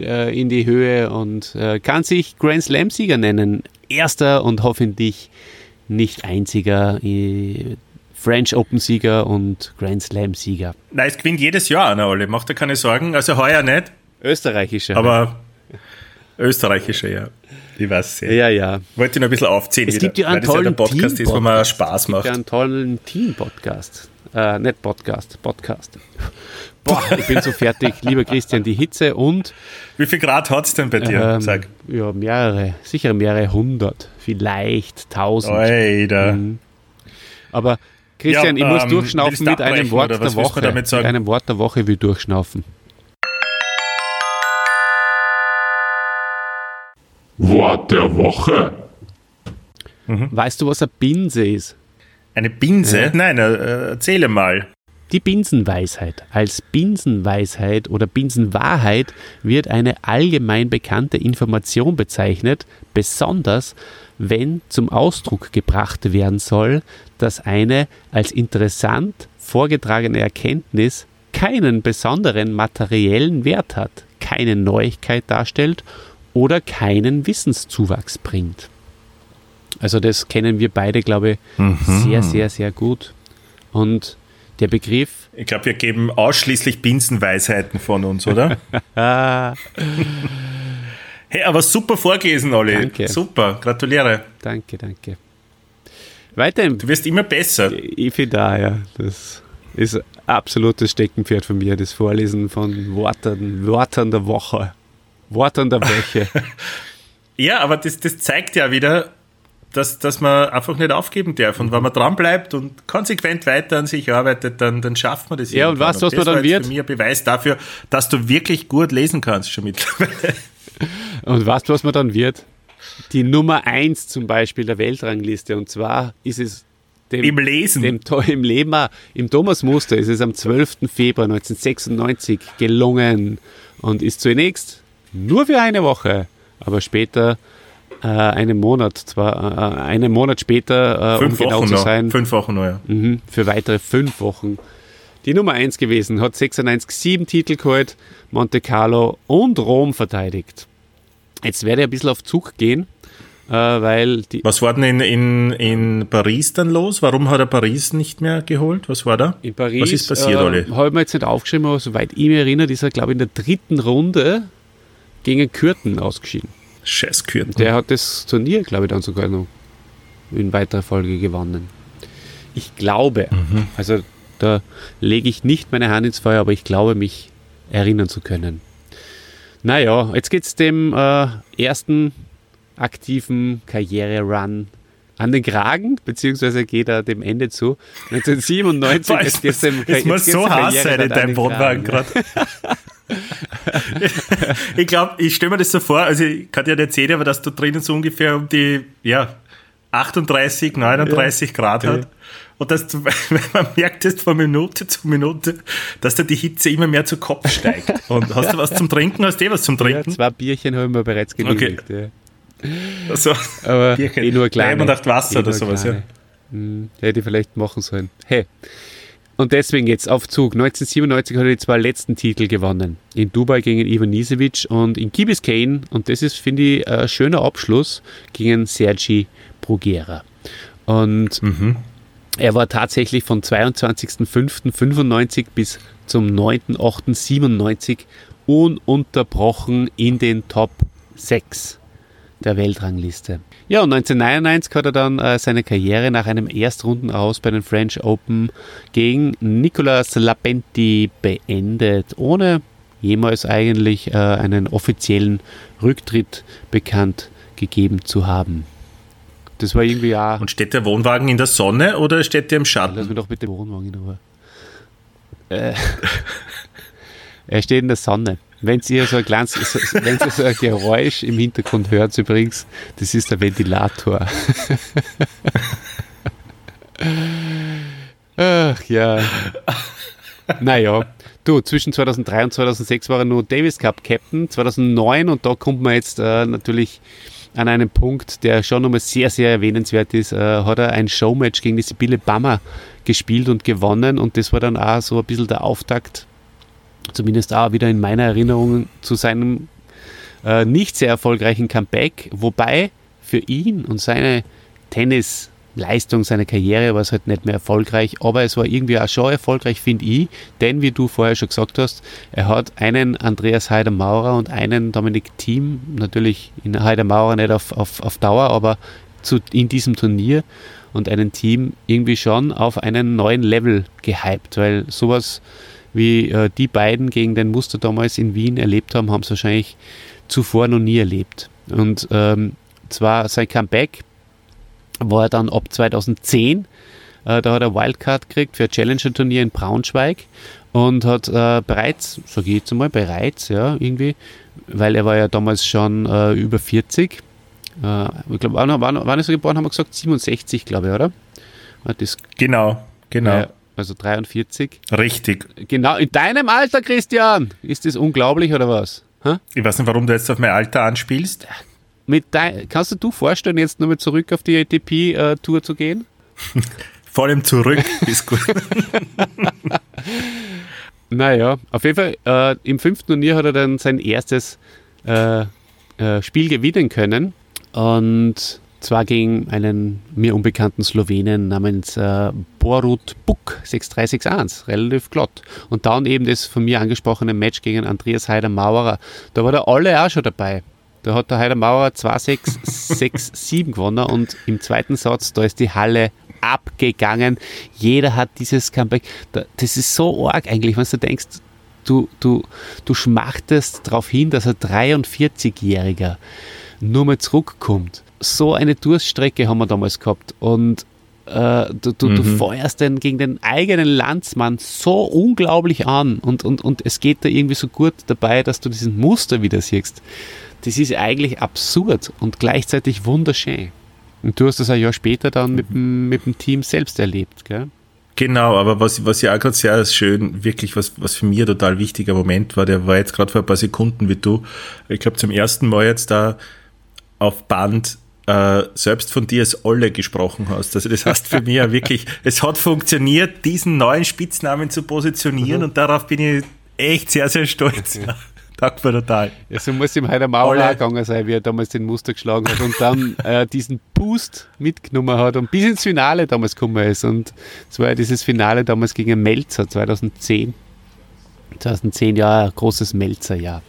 äh, in die Höhe und äh, kann sich Grand Slam-Sieger nennen. Erster und hoffentlich nicht einziger äh, French Open-Sieger und Grand Slam-Sieger. Nein, es gewinnt jedes Jahr einer alle, macht dir keine Sorgen. Also heuer nicht, Österreichischer. aber österreichischer, ja. Ich weiß sehr. ja, ja. Wollte ich noch ein bisschen aufziehen. Es wieder, gibt ja einen das ja tollen der Podcast ist, wo man. Spaß macht. Ja, einen tollen Team-Podcast. Äh, nicht Podcast, Podcast. Boah, ich bin so fertig. Lieber Christian, die Hitze und Wie viel Grad hat es denn bei dir? ähm, Sag. ja, mehrere, sicher mehrere hundert, vielleicht tausend. Alter. Mhm. Aber Christian, Ja, ich muss ähm, durchschnaufen willst du mit einem Wort der Woche. damit sagen? Mit einem Wort der Woche will durchschnaufen. Wort der Woche. Weißt du, was eine Binse ist? Eine Binse? Nein, äh, erzähle mal. Die Binsenweisheit. Als Binsenweisheit oder Binsenwahrheit wird eine allgemein bekannte Information bezeichnet, besonders wenn zum Ausdruck gebracht werden soll, dass eine als interessant vorgetragene Erkenntnis keinen besonderen materiellen Wert hat, keine Neuigkeit darstellt oder keinen Wissenszuwachs bringt. Also das kennen wir beide, glaube ich, sehr, sehr, sehr gut. Und der Begriff Ich glaube, wir geben ausschließlich Binsenweisheiten von uns, oder? Hey, aber super vorgelesen, Olli. Danke. Super, gratuliere. danke, danke. Weiter im Du wirst immer besser. Ich finde da, ja, das ist absolutes Steckenpferd von mir, das Vorlesen von Worten, Wörtern der Woche, Wortern der Woche. Ja, aber das, das zeigt ja wieder, dass, dass man einfach nicht aufgeben darf. Und wenn man dranbleibt und konsequent weiter an sich arbeitet, dann, dann schafft man das. Ja, und irgendwann. du, was das man dann war jetzt wird? für mich ein Beweis dafür, dass du wirklich gut lesen kannst schon mittlerweile. Und weißt du, was man dann wird? die Nummer 1 zum Beispiel der Weltrangliste. Und zwar ist es dem, Im Lesen. Dem, im Leben, im Thomas Muster ist es am 12. Februar 1996 gelungen und ist zunächst nur für eine Woche, aber später äh, einen Monat, zwar äh, einen Monat später, äh, um genau Wochen zu sein. Noch. Fünf Wochen, noch, ja. Mhm, für weitere fünf Wochen. Die Nummer 1 gewesen, hat 96 sieben Titel geholt, Monte Carlo und Rom verteidigt. Jetzt werde ich ein bisschen auf Zug gehen, äh, weil die. Was war denn in, in, in Paris dann los? Warum hat er Paris nicht mehr geholt? Was war da? In Paris. Was ist passiert, äh, Olli? Habe ich mir jetzt nicht aufgeschrieben, aber soweit ich mich erinnere, ist er, glaube ich, in der dritten Runde gegen Kürten ausgeschieden. Scheiß Kürten. Der hat das Turnier, glaube ich, dann sogar noch in weiterer Folge gewonnen. Ich glaube, mhm. also da lege ich nicht meine Hand ins Feuer, aber ich glaube, mich erinnern zu können. Naja, jetzt geht es dem äh, ersten aktiven Karriere-Run an den Kragen, beziehungsweise geht er dem Ende zu. 1997 jetzt geht's dem Es muss so heiß sein in deinem Wohnwagen gerade. ich glaube, ich stelle mir das so vor, also ich kann dir nicht sehen, aber dass du drinnen so ungefähr um die ja, 38, 39 ja. Grad hat. Und dass du, man merkt es von Minute zu Minute, dass da die Hitze immer mehr zu Kopf steigt. Und hast du was zum Trinken? Hast du eh was zum Trinken? Ja, zwei Bierchen haben wir bereits genehmigt. Okay. Ja. Also, Aber Bierchen. eh nur kleine. und acht Wasser eh oder sowas, kleine. ja. Hm, hätte ich vielleicht machen sollen. Hey, und deswegen jetzt auf Zug. 1997 hat er die zwei letzten Titel gewonnen. In Dubai gegen Ivan Nisevic und in Key Biscayne, und das ist, finde ich, ein schöner Abschluss, gegen Sergi Bruguera. Und mhm. er war tatsächlich von 22.05.95 bis zum 9.08.97 ununterbrochen in den Top 6 der Weltrangliste. Ja, und 1999 hat er dann äh, seine Karriere nach einem Erstrunden aus bei den French Open gegen Nicolas Lapenti beendet, ohne jemals eigentlich äh, einen offiziellen Rücktritt bekannt gegeben zu haben. Das war irgendwie ja. Und steht der Wohnwagen in der Sonne oder steht der im Schatten? Lass mich doch bitte den Wohnwagen in Ruhe. Äh, er steht in der Sonne. Wenn ihr so ein kleines, so, wenn ihr so ein Geräusch im Hintergrund hört, übrigens, das ist der Ventilator. Ach ja. Naja, du, zwischen 2003 und 2006 war er nur Davis Cup Captain. 2009, und da kommt man jetzt äh, natürlich an einen Punkt, der schon nochmal sehr, sehr erwähnenswert ist, äh, hat er ein Showmatch gegen die Sibylle Bammer gespielt und gewonnen. Und das war dann auch so ein bisschen der Auftakt zumindest auch wieder in meiner Erinnerung zu seinem äh, nicht sehr erfolgreichen Comeback, wobei für ihn und seine Tennisleistung, seine Karriere war es halt nicht mehr erfolgreich, aber es war irgendwie auch schon erfolgreich, finde ich, denn wie du vorher schon gesagt hast, er hat einen Andreas Heider-Maurer und einen Dominik Thiem, natürlich in Heider-Maurer nicht auf, auf, auf Dauer, aber zu, in diesem Turnier und einen Team irgendwie schon auf einen neuen Level gehypt, weil sowas wie äh, die beiden gegen den Muster damals in Wien erlebt haben, haben sie wahrscheinlich zuvor noch nie erlebt. Und ähm, zwar sein Comeback war dann ab 2010. Äh, da hat er Wildcard gekriegt für ein Challenger-Turnier in Braunschweig und hat äh, bereits, sage ich jetzt einmal, bereits, ja, irgendwie, weil er war ja damals schon äh, über 40. Äh, ich glaube, wann, wann, wann ist er geboren, haben wir gesagt, 67, glaube ich, oder? Das, genau, genau also 43. Richtig. Genau, in deinem Alter, Christian. Ist das unglaublich oder was? Ha? Ich weiß nicht, warum du jetzt auf mein Alter anspielst. Mit dein, kannst du dir vorstellen, jetzt nochmal zurück auf die ATP-Tour äh, zu gehen? Vor allem zurück ist gut. naja, auf jeden Fall, äh, im fünften Turnier hat er dann sein erstes äh, äh Spiel gewinnen können. Und zwar gegen einen mir unbekannten Slowenen namens äh, Borut Buk 6361, relativ glatt. Und dann eben das von mir angesprochene Match gegen Andreas Heider-Maurer. Da war der alle auch schon dabei. Da hat der Heider-Maurer 2-6-6-7 gewonnen und im zweiten Satz, da ist die Halle abgegangen. Jeder hat dieses Comeback. Das ist so arg eigentlich, wenn du denkst, du, du, du schmachtest darauf hin, dass ein 43-Jähriger nur mal zurückkommt so eine Durststrecke haben wir damals gehabt. Und äh, du, du, Mhm. du feuerst den gegen den eigenen Landsmann so unglaublich an und, und, und es geht da irgendwie so gut dabei, dass du diesen Muster wieder siehst. Das ist eigentlich absurd und gleichzeitig wunderschön. Und du hast das ein Jahr später dann mit, dem- mit dem Team selbst erlebt, gell? Genau, aber was, was ja auch gerade sehr schön, wirklich, was, was für mich total wichtiger Moment war, der war jetzt gerade vor ein paar Sekunden wie du, ich glaube zum ersten Mal jetzt da auf Band äh, selbst von dir als Olle gesprochen hast. Also das heißt für mich ja wirklich, es hat funktioniert, diesen neuen Spitznamen zu positionieren und darauf bin ich echt sehr, sehr stolz. Ja. Danke total. Ja, so muss ihm heute auch gegangen sein, wie er damals den Muster geschlagen hat und dann äh, diesen Boost mitgenommen hat und bis ins Finale damals gekommen ist. Und es war ja dieses Finale damals gegen Melzer 2010. 2010 ja großes Melzer-Jahr.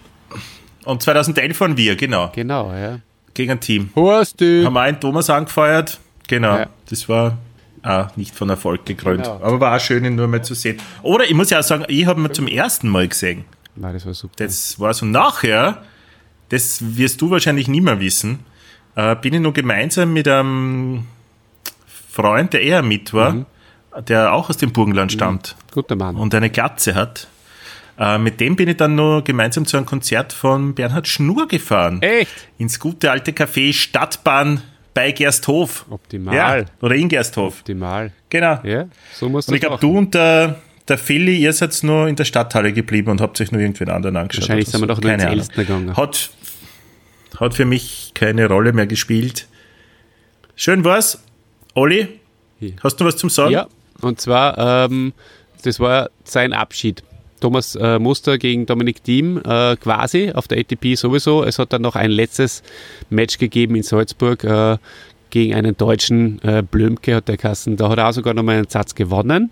Und 2011 waren wir, genau, Genau, ja. Gegen ein Team. Horst, du. Haben wir einen Thomas angefeuert. Genau, Ja. das war auch nicht von Erfolg gekrönt. Genau. Aber war auch schön, ihn nur mal zu sehen. Oder ich muss ja auch sagen, ich habe ihn zum ersten Mal gesehen. Nein, das war super. Das war so nachher, das wirst du wahrscheinlich nie mehr wissen, äh, bin ich noch gemeinsam mit einem Freund, der eher mit war, Mhm. der auch aus dem Burgenland stammt Guter Mann. und eine Glatze hat. Äh, mit dem bin ich dann noch gemeinsam zu einem Konzert von Bernhard Schnur gefahren. Echt? Ins gute alte Café Stadtbahn bei Gersthof. Optimal. Ja, oder in Gersthof. Optimal. Genau. Ja, so muss Und ich glaube, du und der, der Philly, ihr seid nur in der Stadthalle geblieben und habt euch nur irgendwen anderen angeschaut. Wahrscheinlich sind wir so. doch nur ins Keine Ahnung. Elstner gegangen. Hat, hat für mich keine Rolle mehr gespielt. Schön war's. Olli, hast du was zum Sagen? Ja, und zwar, ähm, das war sein Abschied. Thomas äh, Muster gegen Dominik Thiem äh, quasi auf der ATP sowieso. Es hat dann noch ein letztes Match gegeben in Salzburg äh, gegen einen deutschen äh, Blömke hat der Kassen. Da hat er auch sogar nochmal einen Satz gewonnen,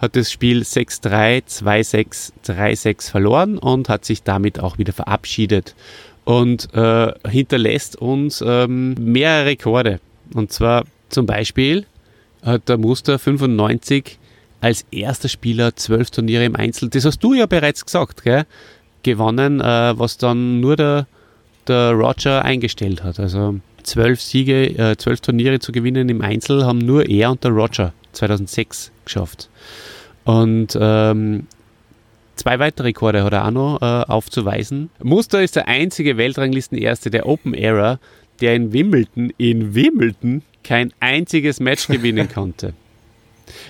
hat das Spiel 6-3, 2-6, 3-6 verloren und hat sich damit auch wieder verabschiedet und äh, hinterlässt uns ähm, mehrere Rekorde. Und zwar zum Beispiel hat der Muster 95 als erster Spieler zwölf Turniere im Einzel, das hast du ja bereits gesagt, gell? gewonnen, äh, was dann nur der, der Roger eingestellt hat. Also zwölf Siege, äh, zwölf Turniere zu gewinnen im Einzel haben nur er und der Roger 2006 geschafft. Und ähm, Zwei weitere Rekorde hat er auch noch äh, aufzuweisen. Muster ist der einzige Weltranglistenerste der Open Era, der in Wimbledon, in Wimbledon kein einziges Match gewinnen konnte.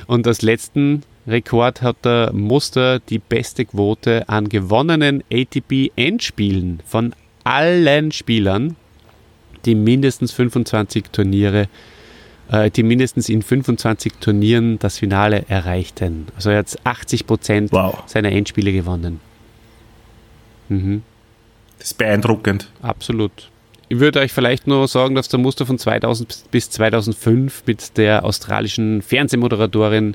Und als letzten Rekord hat der Muster die beste Quote an gewonnenen ATP-Endspielen von allen Spielern, die mindestens 25 Turniere, äh, die mindestens in 25 Turnieren das Finale erreichten. Also er hat 80 Prozent Wow. seiner Endspiele gewonnen. Mhm. Das ist beeindruckend. Absolut. Ich würde euch vielleicht nur sagen, dass der Muster von 2000 bis 2005 mit der australischen Fernsehmoderatorin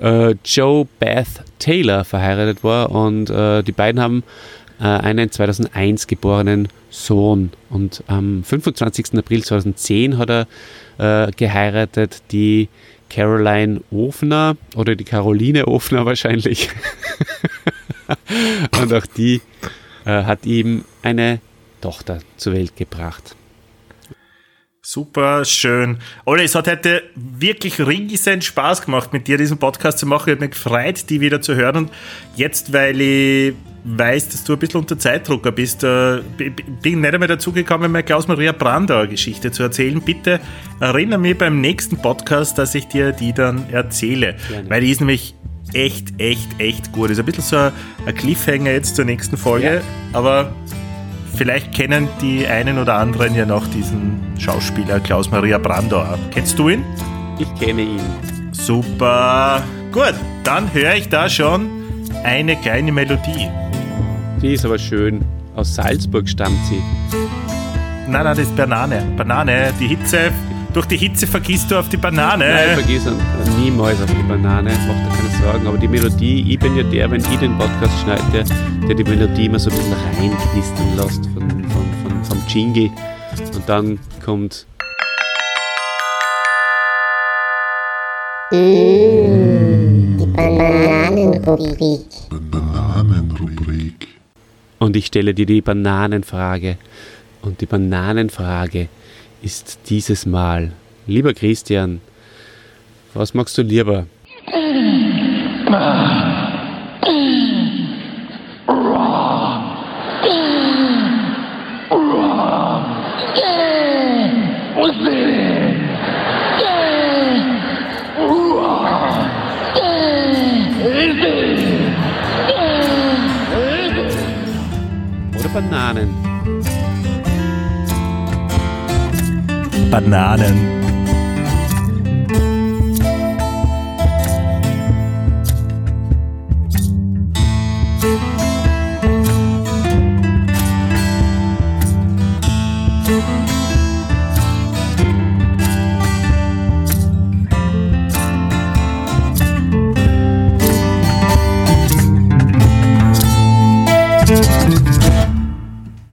äh, Joe Beth Taylor verheiratet war und äh, die beiden haben äh, einen 2001 geborenen Sohn und am 25. April 2010 hat er äh, geheiratet die Caroline Ofner oder die Caroline Ofner wahrscheinlich und auch die äh, hat ihm eine Tochter zur Welt gebracht. Super schön. Olli, es hat heute wirklich riesen Spaß gemacht, mit dir diesen Podcast zu machen. Ich habe mich gefreut, die wieder zu hören. Und jetzt, weil ich weiß, dass du ein bisschen unter Zeitdrucker bist, äh, bin nicht einmal dazu gekommen, meine Klaus-Maria Brandauer Geschichte zu erzählen. Bitte erinnere mich beim nächsten Podcast, dass ich dir die dann erzähle. Gerne. Weil die ist nämlich echt, echt, echt gut. Ist ein bisschen so ein ein Cliffhanger jetzt zur nächsten Folge, Ja. aber Vielleicht kennen die einen oder anderen ja noch diesen Schauspieler Klaus-Maria Brandauer. Kennst du ihn? Ich kenne ihn. Super. Gut, dann höre ich da schon eine kleine Melodie. Die ist aber schön. Aus Salzburg stammt sie. Nein, nein, das ist Banane. Banane, die Hitze. Durch die Hitze vergisst du auf die Banane. Nein, vergiss ihn. niemals auf die Banane. Mach dir keine Sorgen. Aber die Melodie, ich bin ja der, wenn ich den Podcast schneide, der, die Melodie immer so ein bisschen reinknistern lässt von, von, von, vom Jingle. Und dann kommt Die Bananenrubrik. Bananenrubrik. Und ich stelle dir die Bananenfrage. Und die Bananenfrage ist dieses Mal, lieber Christian, Was magst du lieber? Oder Bananen? Bananen.